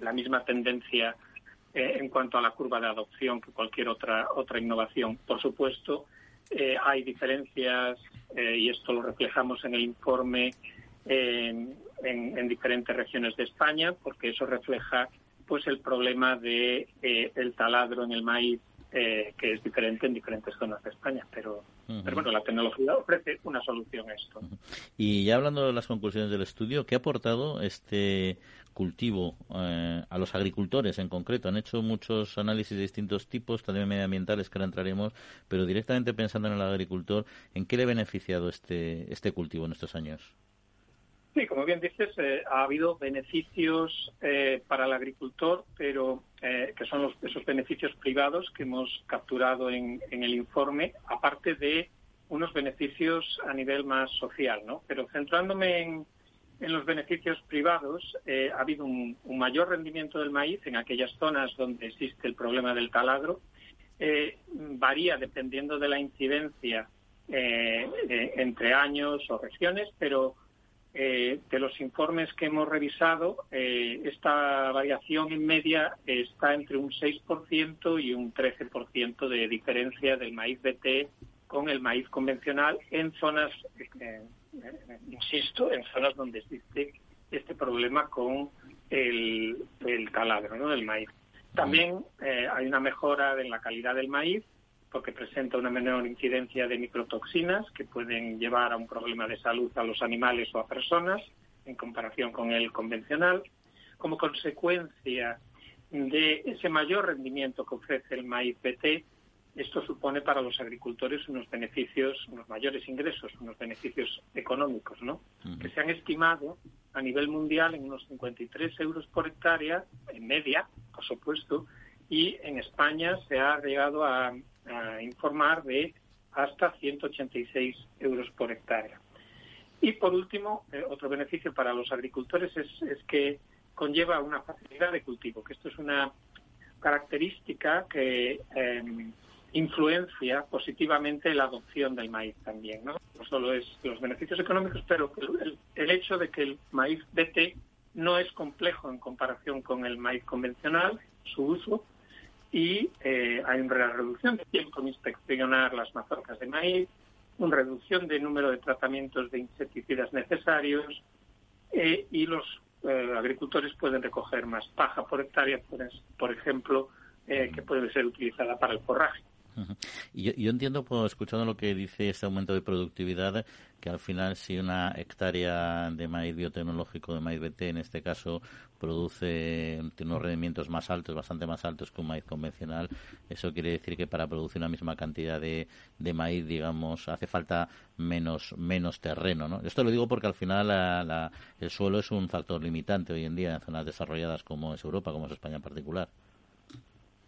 la misma tendencia eh, en cuanto a la curva de adopción que cualquier otra otra innovación. Por supuesto, eh, hay diferencias eh, y esto lo reflejamos en el informe en, diferentes regiones de España, porque eso refleja pues el problema de el taladro en el maíz que es diferente en diferentes zonas de España, pero, pero bueno, la tecnología ofrece una solución a esto. Y ya hablando de las conclusiones del estudio, ¿qué ha aportado este cultivo eh, a los agricultores en concreto. Han hecho muchos análisis de distintos tipos, también medioambientales, que ahora entraremos, pero directamente pensando en el agricultor, ¿en qué le ha beneficiado este, este cultivo en estos años? Sí, como bien dices, eh, ha habido beneficios eh, para el agricultor, pero que son los, esos beneficios privados que hemos capturado en, el informe, aparte de unos beneficios a nivel más social, ¿no? Pero centrándome en, los beneficios privados eh, ha habido un, mayor rendimiento del maíz en aquellas zonas donde existe el problema del taladro. Eh, varía dependiendo de la incidencia eh, entre años o regiones, pero de los informes que hemos revisado, esta variación en media está entre un 6% y un 13% de diferencia del maíz BT con el maíz convencional en zonas insisto, en zonas donde existe este problema con el, el ¿no? del maíz. También eh, hay una mejora en la calidad del maíz porque presenta una menor incidencia de microtoxinas que pueden llevar a un problema de salud a los animales o a personas en comparación con el convencional. Como consecuencia de ese mayor rendimiento que ofrece el maíz BT, esto supone para los agricultores unos beneficios, unos mayores ingresos, unos beneficios económicos, ¿no? Que se han estimado a nivel mundial en unos 53 euros por hectárea, en media, por supuesto, y en España se ha llegado a, informar de hasta 186 euros por hectárea. Y por último, eh, otro beneficio para los agricultores es, que conlleva una facilidad de cultivo, que esto es una característica que em, influencia positivamente la adopción del maíz también. ¿no? no solo es los beneficios económicos, pero el, hecho de que el maíz BT no es complejo en comparación con el maíz convencional, su uso, y eh, hay una reducción de tiempo en inspeccionar las mazorcas de maíz, una reducción de número de tratamientos de insecticidas necesarios eh, y los eh, agricultores pueden recoger más paja por hectárea, por ejemplo, que puede ser utilizada para el forraje. Y yo, entiendo, pues, escuchando lo que dice este aumento de productividad, que al final si una hectárea de maíz biotecnológico, de maíz BT en este caso, produce unos rendimientos más altos, bastante más altos que un maíz convencional, eso quiere decir que para producir una misma cantidad de, de maíz, digamos, hace falta menos, menos terreno. ¿no? Esto lo digo porque al final la, el suelo es un factor limitante hoy en día en zonas desarrolladas como es Europa, como es España en particular.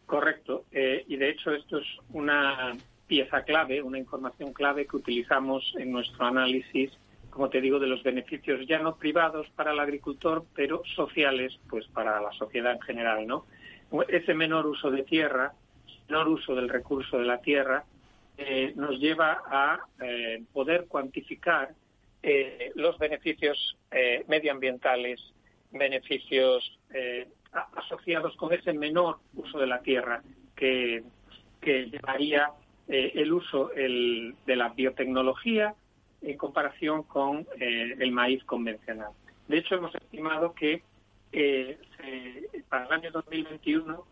Correcto. Eh, y de hecho esto es una pieza clave, una información clave que utilizamos en nuestro análisis, como te digo, de los beneficios ya no privados para el agricultor, pero sociales, pues para la sociedad en general, ¿no? Ese menor uso de tierra, menor uso del recurso de la tierra, eh, nos lleva a eh, poder cuantificar eh, los beneficios eh, medioambientales, beneficios eh, asociados con ese menor uso de la tierra que, que llevaría el uso el, de la biotecnología en comparación con el maíz convencional. De hecho, hemos estimado que para el año 2021,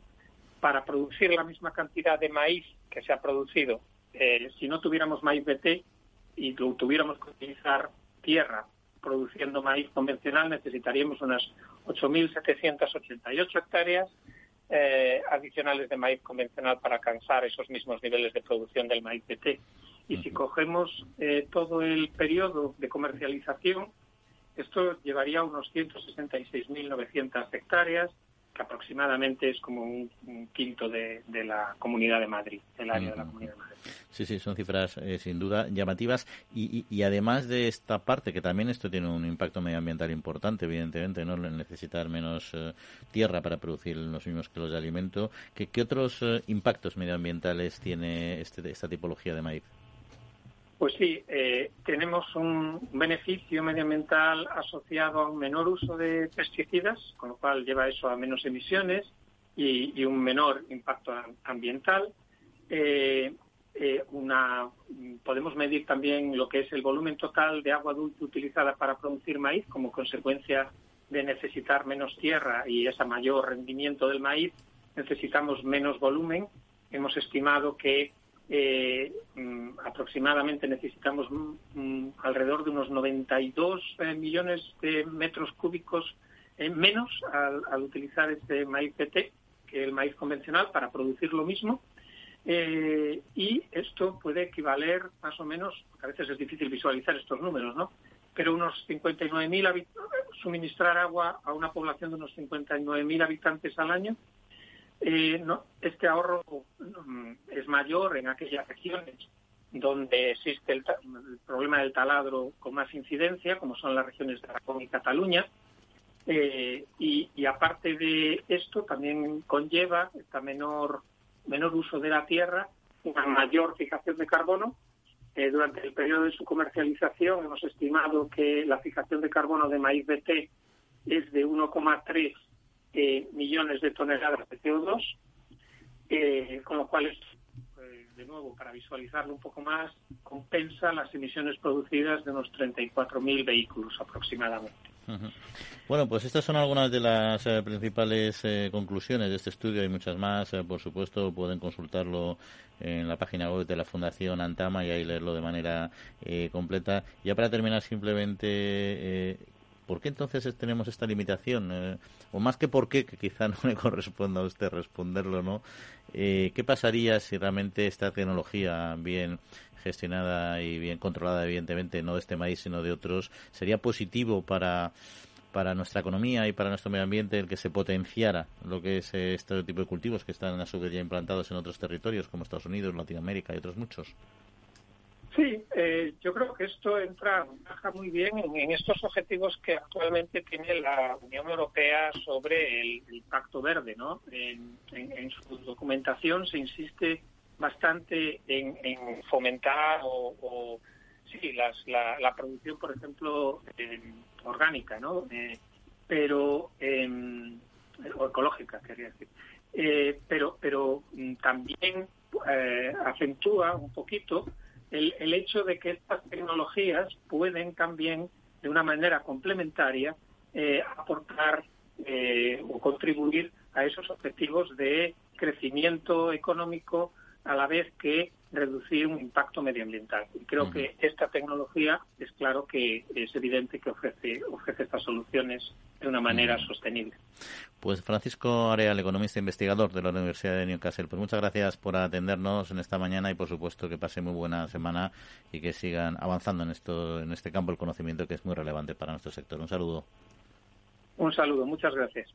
para producir la misma cantidad de maíz que se ha producido, si no tuviéramos maíz BT y tuviéramos que utilizar tierra produciendo maíz convencional, necesitaríamos unas 8.788 hectáreas eh, adicionales de maíz convencional para alcanzar esos mismos niveles de producción del maíz BT. Y si cogemos eh, todo el periodo de comercialización, esto llevaría a unos 166.900 hectáreas, que aproximadamente es como un, quinto de, la Comunidad de Madrid, el área de la Comunidad de Madrid. Sí, sí, son cifras eh, sin duda llamativas y, y, además de esta parte, que también esto tiene un impacto medioambiental importante, evidentemente, no necesitar menos eh, tierra para producir los mismos kilos de alimento, ¿qué, qué otros eh, impactos medioambientales tiene este, esta tipología de maíz? Pues sí, eh, tenemos un beneficio medioambiental asociado a un menor uso de pesticidas, con lo cual lleva eso a menos emisiones y, un menor impacto ambiental. Eh, eh, una, podemos medir también lo que es el volumen total de agua dulce utilizada para producir maíz como consecuencia de necesitar menos tierra y ese mayor rendimiento del maíz, necesitamos menos volumen. Hemos estimado que eh, mm, aproximadamente necesitamos mm, mm, alrededor de unos 92 eh, millones de metros cúbicos eh, menos al, utilizar este maíz PT que el maíz convencional para producir lo mismo. y esto puede equivaler más o menos, a veces es difícil visualizar estos números, ¿no? Pero unos 59.000 suministrar agua a una población de unos 59.000 habitantes al año eh, no, este ahorro mm, es mayor en aquellas regiones donde existe el, problema del taladro con más incidencia, como son las regiones de Aragón y Cataluña. Eh, y, aparte de esto, también conlleva esta menor, menor uso de la tierra, una mayor fijación de carbono. Eh, durante el periodo de su comercialización hemos estimado que la fijación de carbono de maíz BT es de 1,3 eh, millones de toneladas de CO2, eh, con lo cual, pues, de nuevo, para visualizarlo un poco más, compensa las emisiones producidas de unos 34.000 vehículos aproximadamente. Bueno, pues estas son algunas de las eh, principales conclusiones de este estudio. Hay muchas más, por supuesto, pueden consultarlo en la página web de la Fundación Antama y ahí leerlo de manera completa. Ya para terminar, simplemente ¿Por qué entonces tenemos esta limitación? Eh, o más que por qué, que quizá no le corresponda a usted responderlo, ¿no? Eh, ¿Qué pasaría si realmente esta tecnología bien gestionada y bien controlada, evidentemente, no de este maíz, sino de otros, sería positivo para para nuestra economía y para nuestro medio ambiente el que se potenciara lo que es eh, este tipo de cultivos que están a su vez ya implantados en otros territorios como Estados Unidos, Latinoamérica y otros muchos. Sí, eh, yo creo que esto entra, encaja muy bien en, estos objetivos que actualmente tiene la Unión Europea sobre el, Pacto Verde, ¿no? En, su documentación se insiste bastante en, fomentar o, sí, la, producción, por ejemplo, orgánica, ¿no? Eh, pero em, o ecológica, quería decir. Eh, pero, pero mm, también acentúa un poquito el, hecho de que estas tecnologías pueden también, de una manera complementaria, eh, aportar eh, o contribuir a esos objetivos de crecimiento económico a la vez que reducir un impacto medioambiental. Y creo que esta tecnología es claro que es evidente que ofrece, ofrece estas soluciones de una manera sostenible. Pues Francisco Areal, economista e investigador de la Universidad de Newcastle, pues muchas gracias por atendernos en esta mañana y por supuesto que pase muy buena semana y que sigan avanzando en esto, en este campo del conocimiento que es muy relevante para nuestro sector. Un saludo. Un saludo, muchas gracias.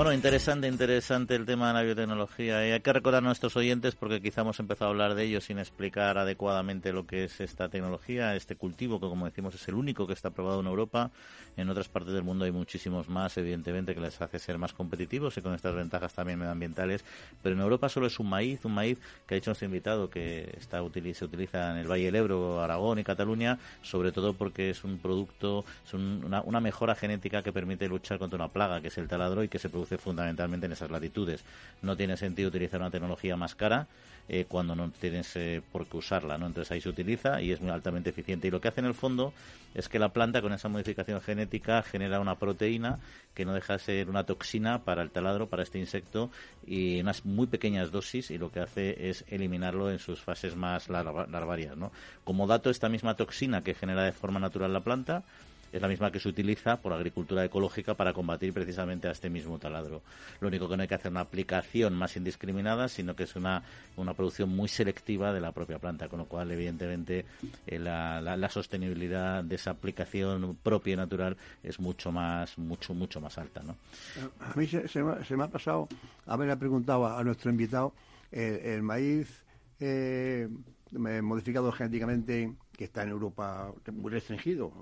Bueno, interesante, interesante el tema de la biotecnología. Y hay que recordar a nuestros oyentes, porque quizá hemos empezado a hablar de ello sin explicar adecuadamente lo que es esta tecnología, este cultivo, que como decimos es el único que está aprobado en Europa. En otras partes del mundo hay muchísimos más, evidentemente, que les hace ser más competitivos y con estas ventajas también medioambientales. Pero en Europa solo es un maíz, un maíz que ha dicho nuestro invitado que está se utiliza en el Valle del Ebro, Aragón y Cataluña, sobre todo porque es un producto, es una, una mejora genética que permite luchar contra una plaga, que es el taladro, y que se produce fundamentalmente en esas latitudes. No tiene sentido utilizar una tecnología más cara eh, cuando no tienes eh, por qué usarla, ¿no? Entonces ahí se utiliza y es muy altamente eficiente. Y lo que hace en el fondo es que la planta con esa modificación genética genera una proteína que no deja de ser una toxina para el taladro, para este insecto, y en unas muy pequeñas dosis y lo que hace es eliminarlo en sus fases más larvarias, ¿no? Como dato, esta misma toxina que genera de forma natural la planta es la misma que se utiliza por agricultura ecológica para combatir precisamente a este mismo taladro. Lo único que no hay que hacer una aplicación más indiscriminada, sino que es una, una producción muy selectiva de la propia planta, con lo cual, evidentemente, eh, la, la, sostenibilidad de esa aplicación propia y natural es mucho más, mucho, mucho más alta. ¿no? A mí se, me, ha pasado haberle preguntado a nuestro invitado el, maíz eh, modificado genéticamente que está en Europa muy restringido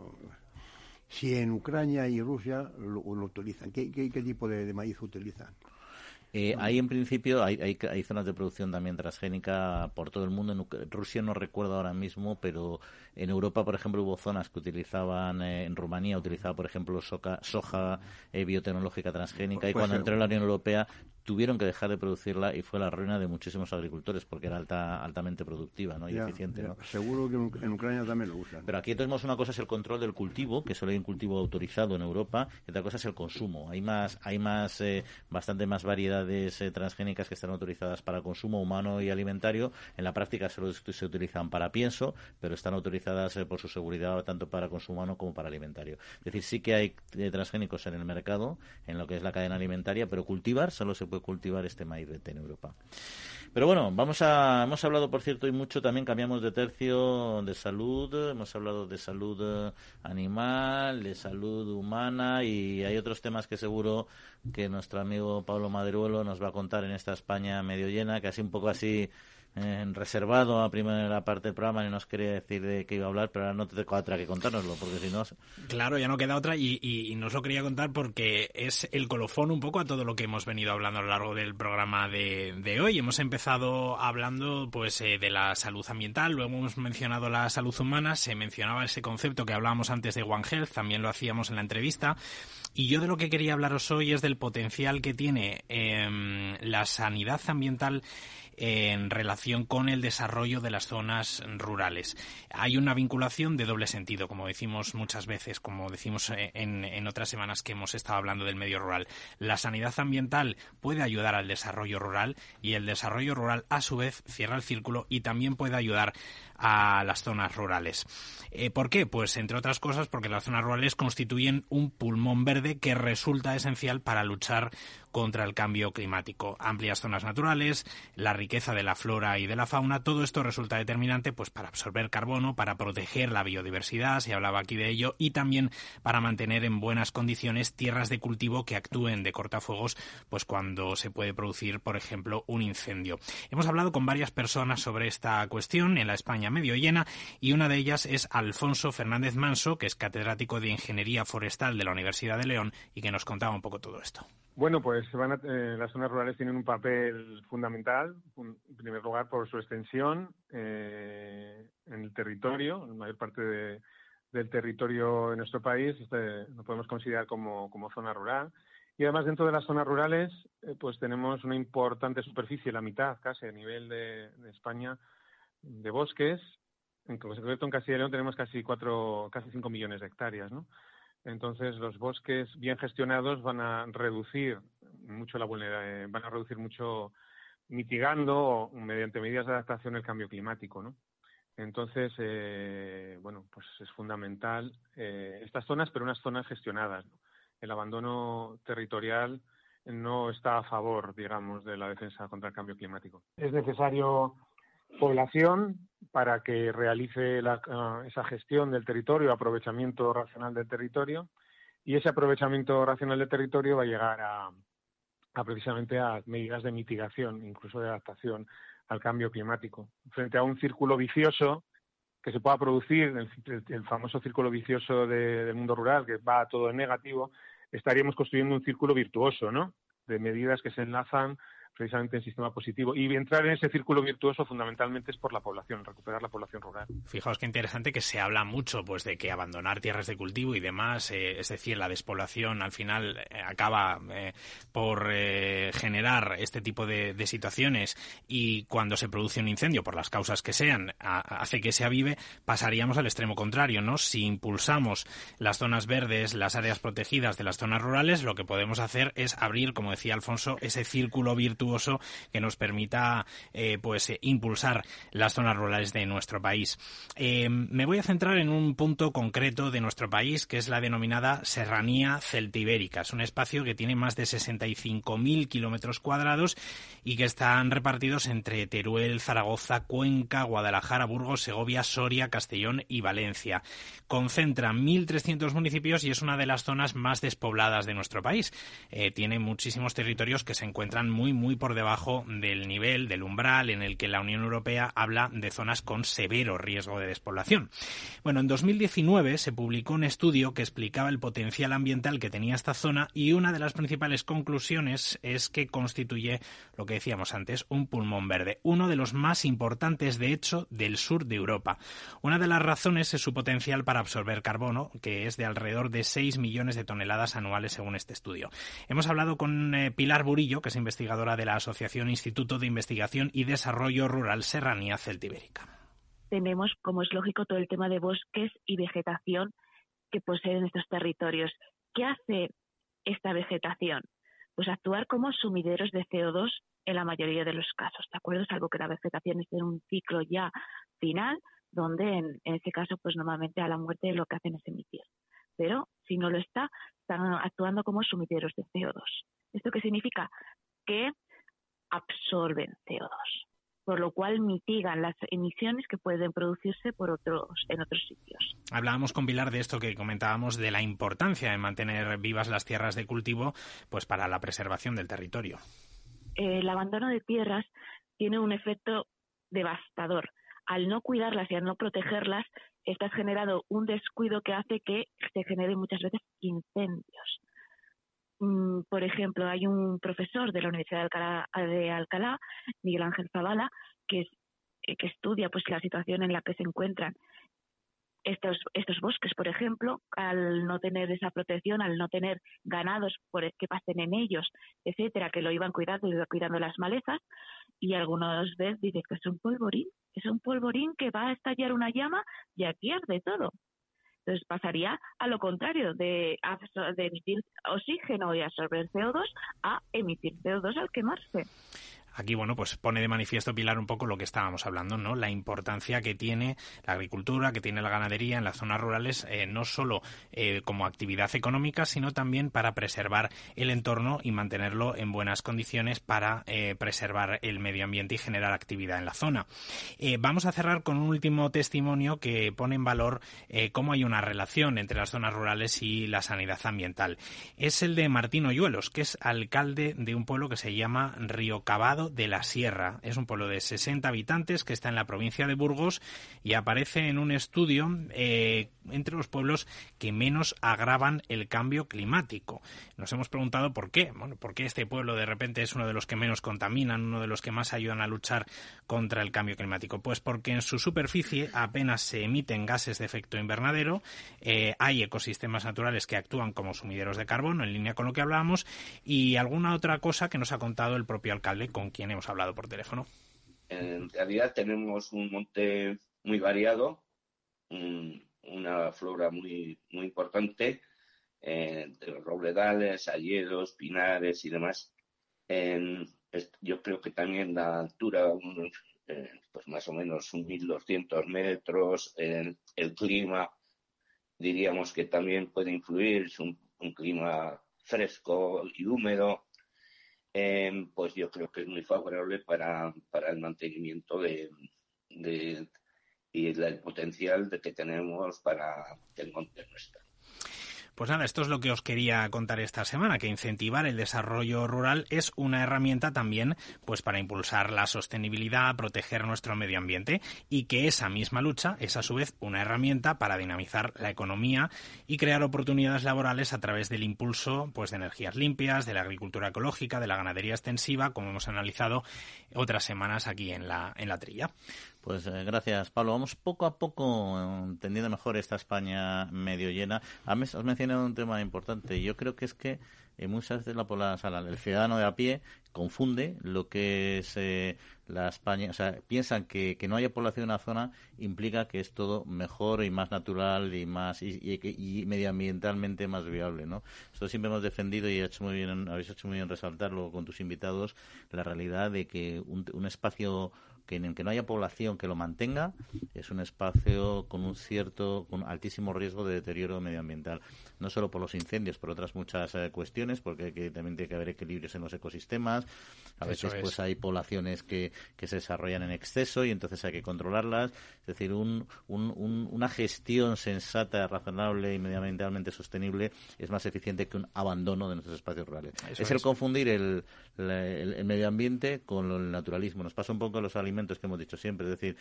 si en Ucrania y Rusia lo, utilizan. ¿Qué, tipo de, maíz utilizan? Eh, ahí en principio hay, hay, zonas de producción también transgénica por todo el mundo. En Rusia no recuerdo ahora mismo, pero en Europa, por ejemplo, hubo zonas que utilizaban, eh, en Rumanía utilizaba, por ejemplo, soja eh, biotecnológica transgénica y cuando entró en la Unión Europea tuvieron que dejar de producirla y fue la ruina de muchísimos agricultores porque era alta, altamente productiva ¿no? y eficiente. ¿no? Seguro que en Ucrania también lo usan. Pero aquí tenemos una cosa es el control del cultivo, que solo hay un cultivo autorizado en Europa, y otra cosa es el consumo. Hay más, hay más, eh, bastante más variedades eh, transgénicas que están autorizadas para consumo humano y alimentario. En la práctica solo se utilizan para pienso, pero están autorizadas eh, por su seguridad tanto para consumo humano como para alimentario. Es decir, sí que hay transgénicos en el mercado, en lo que es la cadena alimentaria, pero cultivar solo se puede cultivar este maíz en Europa. Pero bueno, vamos a, hemos hablado, por cierto, y mucho también cambiamos de tercio de salud, hemos hablado de salud eh, animal, de salud humana y hay otros temas que seguro que nuestro amigo Pablo Maderuelo nos va a contar en esta España medio llena, que así un poco así reservado a primera parte del programa y nos quería decir de qué iba a hablar, pero ahora no te otra que contárnoslo, porque si no... Claro, ya no queda otra y, y, nos lo quería contar porque es el colofón un poco a todo lo que hemos venido hablando a lo largo del programa de, hoy. Hemos empezado hablando pues eh, de la salud ambiental, luego hemos mencionado la salud humana, se mencionaba ese concepto que hablábamos antes de One Health, también lo hacíamos en la entrevista. Y yo de lo que quería hablaros hoy es del potencial que tiene em, la sanidad ambiental en relación con el desarrollo de las zonas rurales. Hay una vinculación de doble sentido, como decimos muchas veces, como decimos eh, en, en otras semanas que hemos estado hablando del medio rural. La sanidad ambiental puede ayudar al desarrollo rural y el desarrollo rural, a su vez, cierra el círculo y también puede ayudar a las zonas rurales. Eh, ¿Por qué? Pues entre otras cosas porque las zonas rurales constituyen un pulmón verde que resulta esencial para luchar contra el cambio climático. Amplias zonas naturales, la riqueza de la flora y de la fauna, todo esto resulta determinante pues para absorber carbono, para proteger la biodiversidad, se hablaba aquí de ello, y también para mantener en buenas condiciones tierras de cultivo que actúen de cortafuegos pues cuando se puede producir, por ejemplo, un incendio. Hemos hablado con varias personas sobre esta cuestión en la España medio llena y una de ellas es Alfonso Fernández Manso, que es catedrático de Ingeniería Forestal de la Universidad de León y que nos contaba un poco todo esto. Bueno, pues eh, las zonas rurales tienen un papel fundamental, en primer lugar por su extensión eh, en el territorio, la mayor parte del territorio en nuestro país este, lo podemos considerar como, zona rural. Y además dentro de las zonas rurales, eh, pues tenemos una importante superficie, la mitad casi a nivel de España, de bosques. En concreto, en Castilla y León tenemos casi cuatro, casi cinco millones de hectáreas, ¿no? Entonces, los bosques bien gestionados van a reducir mucho la vulnerabilidad, eh, van a reducir mucho mitigando mediante medidas de adaptación el cambio climático, ¿no? Entonces, eh, bueno, pues es fundamental eh, estas zonas, pero unas zonas gestionadas. El abandono territorial no está a favor, digamos, de la defensa contra el cambio climático. Es necesario población para que realice la, ah, esa gestión del territorio, aprovechamiento racional del territorio y ese aprovechamiento racional del territorio va a llegar a, precisamente a medidas de mitigación, incluso de adaptación al cambio climático. Frente a un círculo vicioso que se pueda producir, el, famoso círculo vicioso del mundo rural, que va todo en negativo, estaríamos construyendo un círculo virtuoso, ¿no? De medidas que se enlazan precisamente en sistema positivo. Y entrar en ese círculo virtuoso fundamentalmente es por la población, recuperar la población rural. Fijaos qué interesante que se habla mucho pues de que abandonar tierras de cultivo y demás, eh, es decir, la despoblación al final eh, acaba eh, por generar este tipo de, situaciones y cuando se produce un incendio, por las causas que sean, hace que se avive, pasaríamos al extremo contrario, ¿no? Si impulsamos las zonas verdes, las áreas protegidas de las zonas rurales, lo que podemos hacer es abrir, como decía Alfonso, ese círculo virtuoso que nos permita eh, pues eh, impulsar las zonas rurales de nuestro país. Eh, me voy a centrar en un punto concreto de nuestro país, que es la denominada Serranía Celtibérica. Es un espacio que tiene más de 65.000 kilómetros cuadrados y que están repartidos entre Teruel, Zaragoza, Cuenca, Guadalajara, Burgos, Segovia, Soria, Castellón y Valencia. Concentra 1.300 municipios y es una de las zonas más despobladas de nuestro país. tiene muchísimos territorios que se encuentran muy, muy por debajo del nivel, del umbral en el que la Unión Europea habla de zonas con severo riesgo de despoblación. Bueno, en 2019 se publicó un estudio que explicaba el potencial ambiental que tenía esta zona y una de las principales conclusiones es que constituye, lo que decíamos antes, un pulmón verde, uno de los más importantes, de hecho, del sur de Europa. Una de las razones es su potencial para absorber carbono, que es de alrededor de 6 millones de toneladas anuales según este estudio. Hemos hablado con eh, Pilar Burillo, que es investigadora de la Asociación Instituto de Investigación y Desarrollo Rural Serranía Celtibérica. Tenemos, como es lógico, todo el tema de bosques y vegetación que poseen estos territorios. ¿Qué hace esta vegetación? Pues actuar como sumideros de CO2 en la mayoría de los casos, ¿de acuerdo? Salvo que la vegetación esté en un ciclo ya final, donde en, en ese caso, pues normalmente a la muerte lo que hacen es emitir. Pero si no lo está, están actuando como sumideros de CO2. ¿Esto qué significa? Que absorben CO2, por lo cual mitigan las emisiones que pueden producirse por otros, en otros sitios. Hablábamos con Pilar de esto que comentábamos de la importancia de mantener vivas las tierras de cultivo pues para la preservación del territorio. El abandono de tierras tiene un efecto devastador. Al no cuidarlas y al no protegerlas, estás generando un descuido que hace que se generen muchas veces incendios. Mm, por ejemplo, hay un profesor de la Universidad de Alcalá, Miguel Ángel Zavala, que, eh, que estudia pues la situación en la que se encuentran estos, estos bosques, por ejemplo, al no tener esa protección, al no tener ganados por que pasen en ellos, etcétera, que lo iban cuidando, iban cuidando las malezas, y algunos veces dicen que es un polvorín, es un polvorín que va a estallar una llama y arde todo. Entonces pasaría a lo contrario, de, emitir oxígeno y absorber CO2 a emitir CO2 al quemarse. Aquí, bueno, pues pone de manifiesto Pilar un poco lo que estábamos hablando, ¿no? La importancia que tiene la agricultura, que tiene la ganadería en las zonas rurales, eh, no solo eh, como actividad económica, sino también para preservar el entorno y mantenerlo en buenas condiciones para eh, preservar el medio ambiente y generar actividad en la zona. vamos a cerrar con un último testimonio que pone en valor cómo hay una relación entre las zonas rurales y la sanidad ambiental. Es el de Martín Oyuelos, que es alcalde de un pueblo que se llama Río De la Sierra. Es un pueblo de 60 habitantes que está en la provincia de Burgos y aparece en un estudio eh, entre los pueblos que menos agravan el cambio climático. Nos hemos preguntado por qué. Bueno, por qué este pueblo de repente es uno de los que menos contaminan, uno de los que más ayudan a luchar contra el cambio climático. Pues porque en su superficie apenas se emiten gases de efecto invernadero, eh, hay ecosistemas naturales que actúan como sumideros de carbono, en línea con lo que hablábamos, y alguna otra cosa que nos ha contado el propio alcalde con quien hemos hablado por teléfono. En realidad tenemos un monte muy variado, una flora muy, muy importante, eh, robledales, ayeros, pinares y demás. yo creo que también la altura, eh, pues más o menos 1.200 metros, el clima, diríamos que también puede influir, es un, clima fresco y húmedo, eh, pues yo creo que es muy favorable para, para el mantenimiento de, y el potencial de que tenemos para el monte nuestro. Pues nada, esto es lo que os quería contar esta semana, que incentivar el desarrollo rural es una herramienta también pues para impulsar la sostenibilidad, proteger nuestro medio ambiente y que esa misma lucha es a su vez una herramienta para dinamizar la economía y crear oportunidades laborales a través del impulso pues de energías limpias, de la agricultura ecológica, de la ganadería extensiva, como hemos analizado otras semanas aquí en la en la trilla. Pues eh, gracias, Pablo. Vamos poco a poco eh, entendiendo mejor esta España medio llena. Os mencionado un tema importante. Yo creo que es que eh, muchas veces la, la, el ciudadano de a pie confunde lo que es la España, o sea, piensan que, que no haya población en una zona implica que es todo mejor y más natural y más y, y, medioambientalmente más viable, ¿no? Esto siempre hemos defendido y hecho muy bien, habéis hecho muy bien resaltarlo con tus invitados la realidad de que un, un espacio que en el que no haya población que lo mantenga es un espacio con un cierto, con altísimo riesgo de deterioro medioambiental. No solo por los incendios, por otras muchas eh, cuestiones, porque también tiene que haber equilibrios en los ecosistemas. A veces pues hay poblaciones que, que se desarrollan en exceso y entonces hay que controlarlas. Es decir, un, una gestión sensata, razonable y medioambientalmente sostenible es más eficiente que un abandono de nuestros espacios rurales. es el confundir el, el, medio ambiente con el naturalismo. Nos pasa un poco los alimentos que hemos dicho siempre, es decir,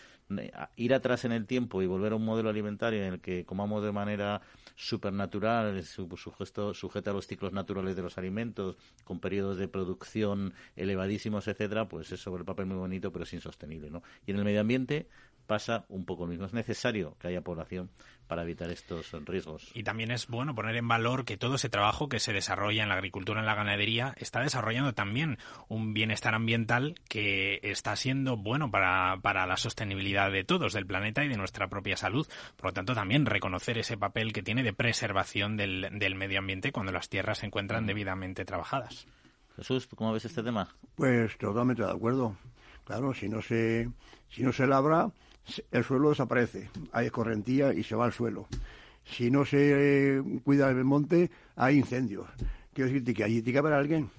ir atrás en el tiempo y volver a un modelo alimentario en el que comamos de manera supernatural, sujeto, sujeta a los ciclos naturales de los alimentos, con periodos de producción elevadísimos, etcétera, pues es sobre el papel muy bonito, pero es insostenible, ¿no? Y en el medio ambiente pasa un poco lo mismo. Es necesario que haya población para evitar estos riesgos. Y también es bueno poner en valor que todo ese trabajo que se desarrolla en la agricultura, en la ganadería, está desarrollando también un bienestar ambiental que está siendo bueno para, para la sostenibilidad de todos, del planeta y de nuestra propia salud. Por lo tanto, también reconocer ese papel que tiene de preservación del, del medio ambiente cuando las tierras se encuentran mm. debidamente trabajadas. Jesús, ¿cómo ves este tema? Pues totalmente de acuerdo. Claro, si no se, si no se labra, el suelo desaparece, hay escorrentía y se va al suelo. Si no se eh, cuida el monte, hay incendios. Quiero decirte que allí tiene que haber alguien.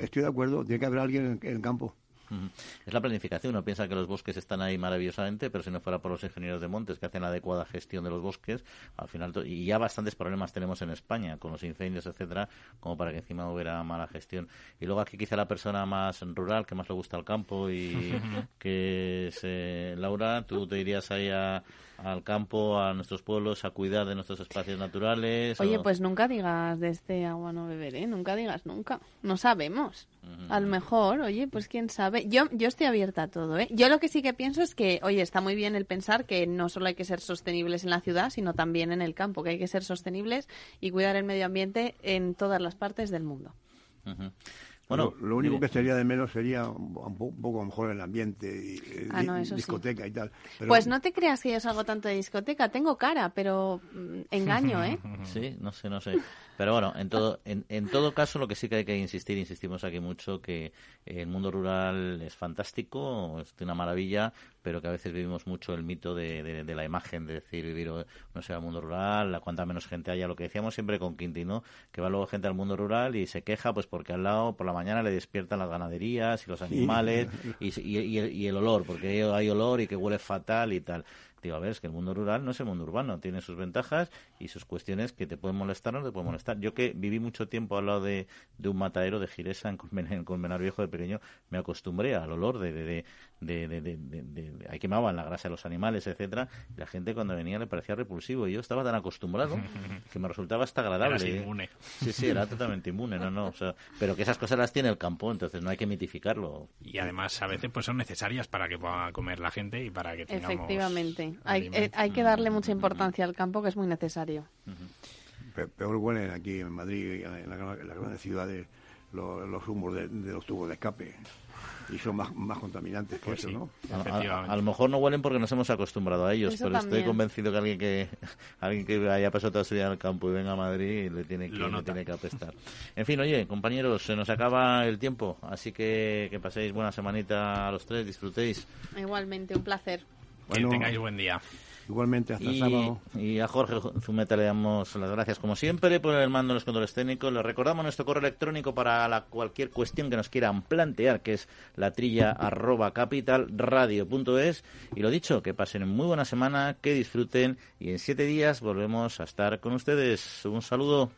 Estoy, de acuerdo, tiene que haber alguien en el campo. Es la planificación. Uno piensa que los bosques están ahí maravillosamente, pero si no fuera por los ingenieros de montes que hacen la adecuada gestión de los bosques, al final, y ya bastantes problemas tenemos en España con los incendios, etcétera, como para que encima hubiera mala gestión. Y luego aquí quizá la persona más rural, que más le gusta el campo y que es eh, Laura, tú te irías ahí a, al campo, a nuestros pueblos, a cuidar de nuestros espacios naturales. Oye, pues nunca digas de este agua no beberé, nunca digas nunca. No sabemos. A lo mejor, oye, pues quién sabe. Yo, yo estoy abierta a todo, ¿eh? Yo lo que sí que pienso es que, oye, está muy bien el pensar que no solo hay que ser sostenibles en la ciudad, sino también en el campo, que hay que ser sostenibles y cuidar el medio ambiente en todas las partes del mundo. Bueno, lo, único que sería de menos sería un, poco mejor el ambiente, y, eh, ah, discoteca y tal. Pues no te creas que yo salgo tanto de discoteca, tengo cara, pero mm, engaño, ¿eh? Sí, no sé, no sé. Pero bueno, en todo, en, en todo caso, lo que sí que hay que insistir, insistimos aquí mucho, que el mundo rural es fantástico, es una maravilla, pero que a veces vivimos mucho el mito de, de, la imagen, de decir, vivir, no sé, al mundo rural, a cuanta menos gente haya, lo que decíamos siempre con Quintino, que va luego gente al mundo rural y se queja pues porque al lado por la mañana le despiertan las ganaderías y los animales y, y, el, y el olor, porque hay olor y que huele fatal y tal. Digo, a ver, es que el mundo rural no es el mundo urbano, tiene sus ventajas y sus cuestiones que te pueden molestar o no te pueden molestar. Yo que viví mucho tiempo al lado de, de un matadero de Giresa en Colmenar, Viejo de pequeño, me acostumbré al olor de, de, de, de, de, ahí quemaban la grasa de los animales, etcétera, y la gente cuando venía le parecía repulsivo y yo estaba tan acostumbrado que me resultaba hasta agradable. Era inmune. Sí, sí, era totalmente inmune, no, no, o sea, pero que esas cosas las tiene el campo, entonces no hay que mitificarlo. Y además a veces pues son necesarias para que pueda comer la gente y para que tengamos Efectivamente. Hay, eh, hay que darle mucha importancia al campo, que es muy necesario. Peor huelen aquí en Madrid, en, las grandes ciudades, los, humos de, los tubos de escape y son más, más contaminantes que pues eso, ¿no? A, lo mejor no huelen porque nos hemos acostumbrado a ellos, pero estoy convencido que alguien que alguien que haya pasado toda su vida en el campo y venga a Madrid le tiene que, le tiene que apestar. En fin, oye, compañeros, se nos acaba el tiempo, así que que paséis buena semanita a los tres, disfrutéis. Igualmente, un placer. Que tengáis buen día. Igualmente, hasta y, sábado. Y a Jorge Zumeta le damos las gracias, como siempre, por el mando de los controles técnicos. Le recordamos nuestro correo electrónico para la, cualquier cuestión que nos quieran plantear, que es la trilla arroba capitalradio.es. Y lo dicho, que pasen muy buena semana, que disfruten y en siete días volvemos a estar con ustedes. Un saludo.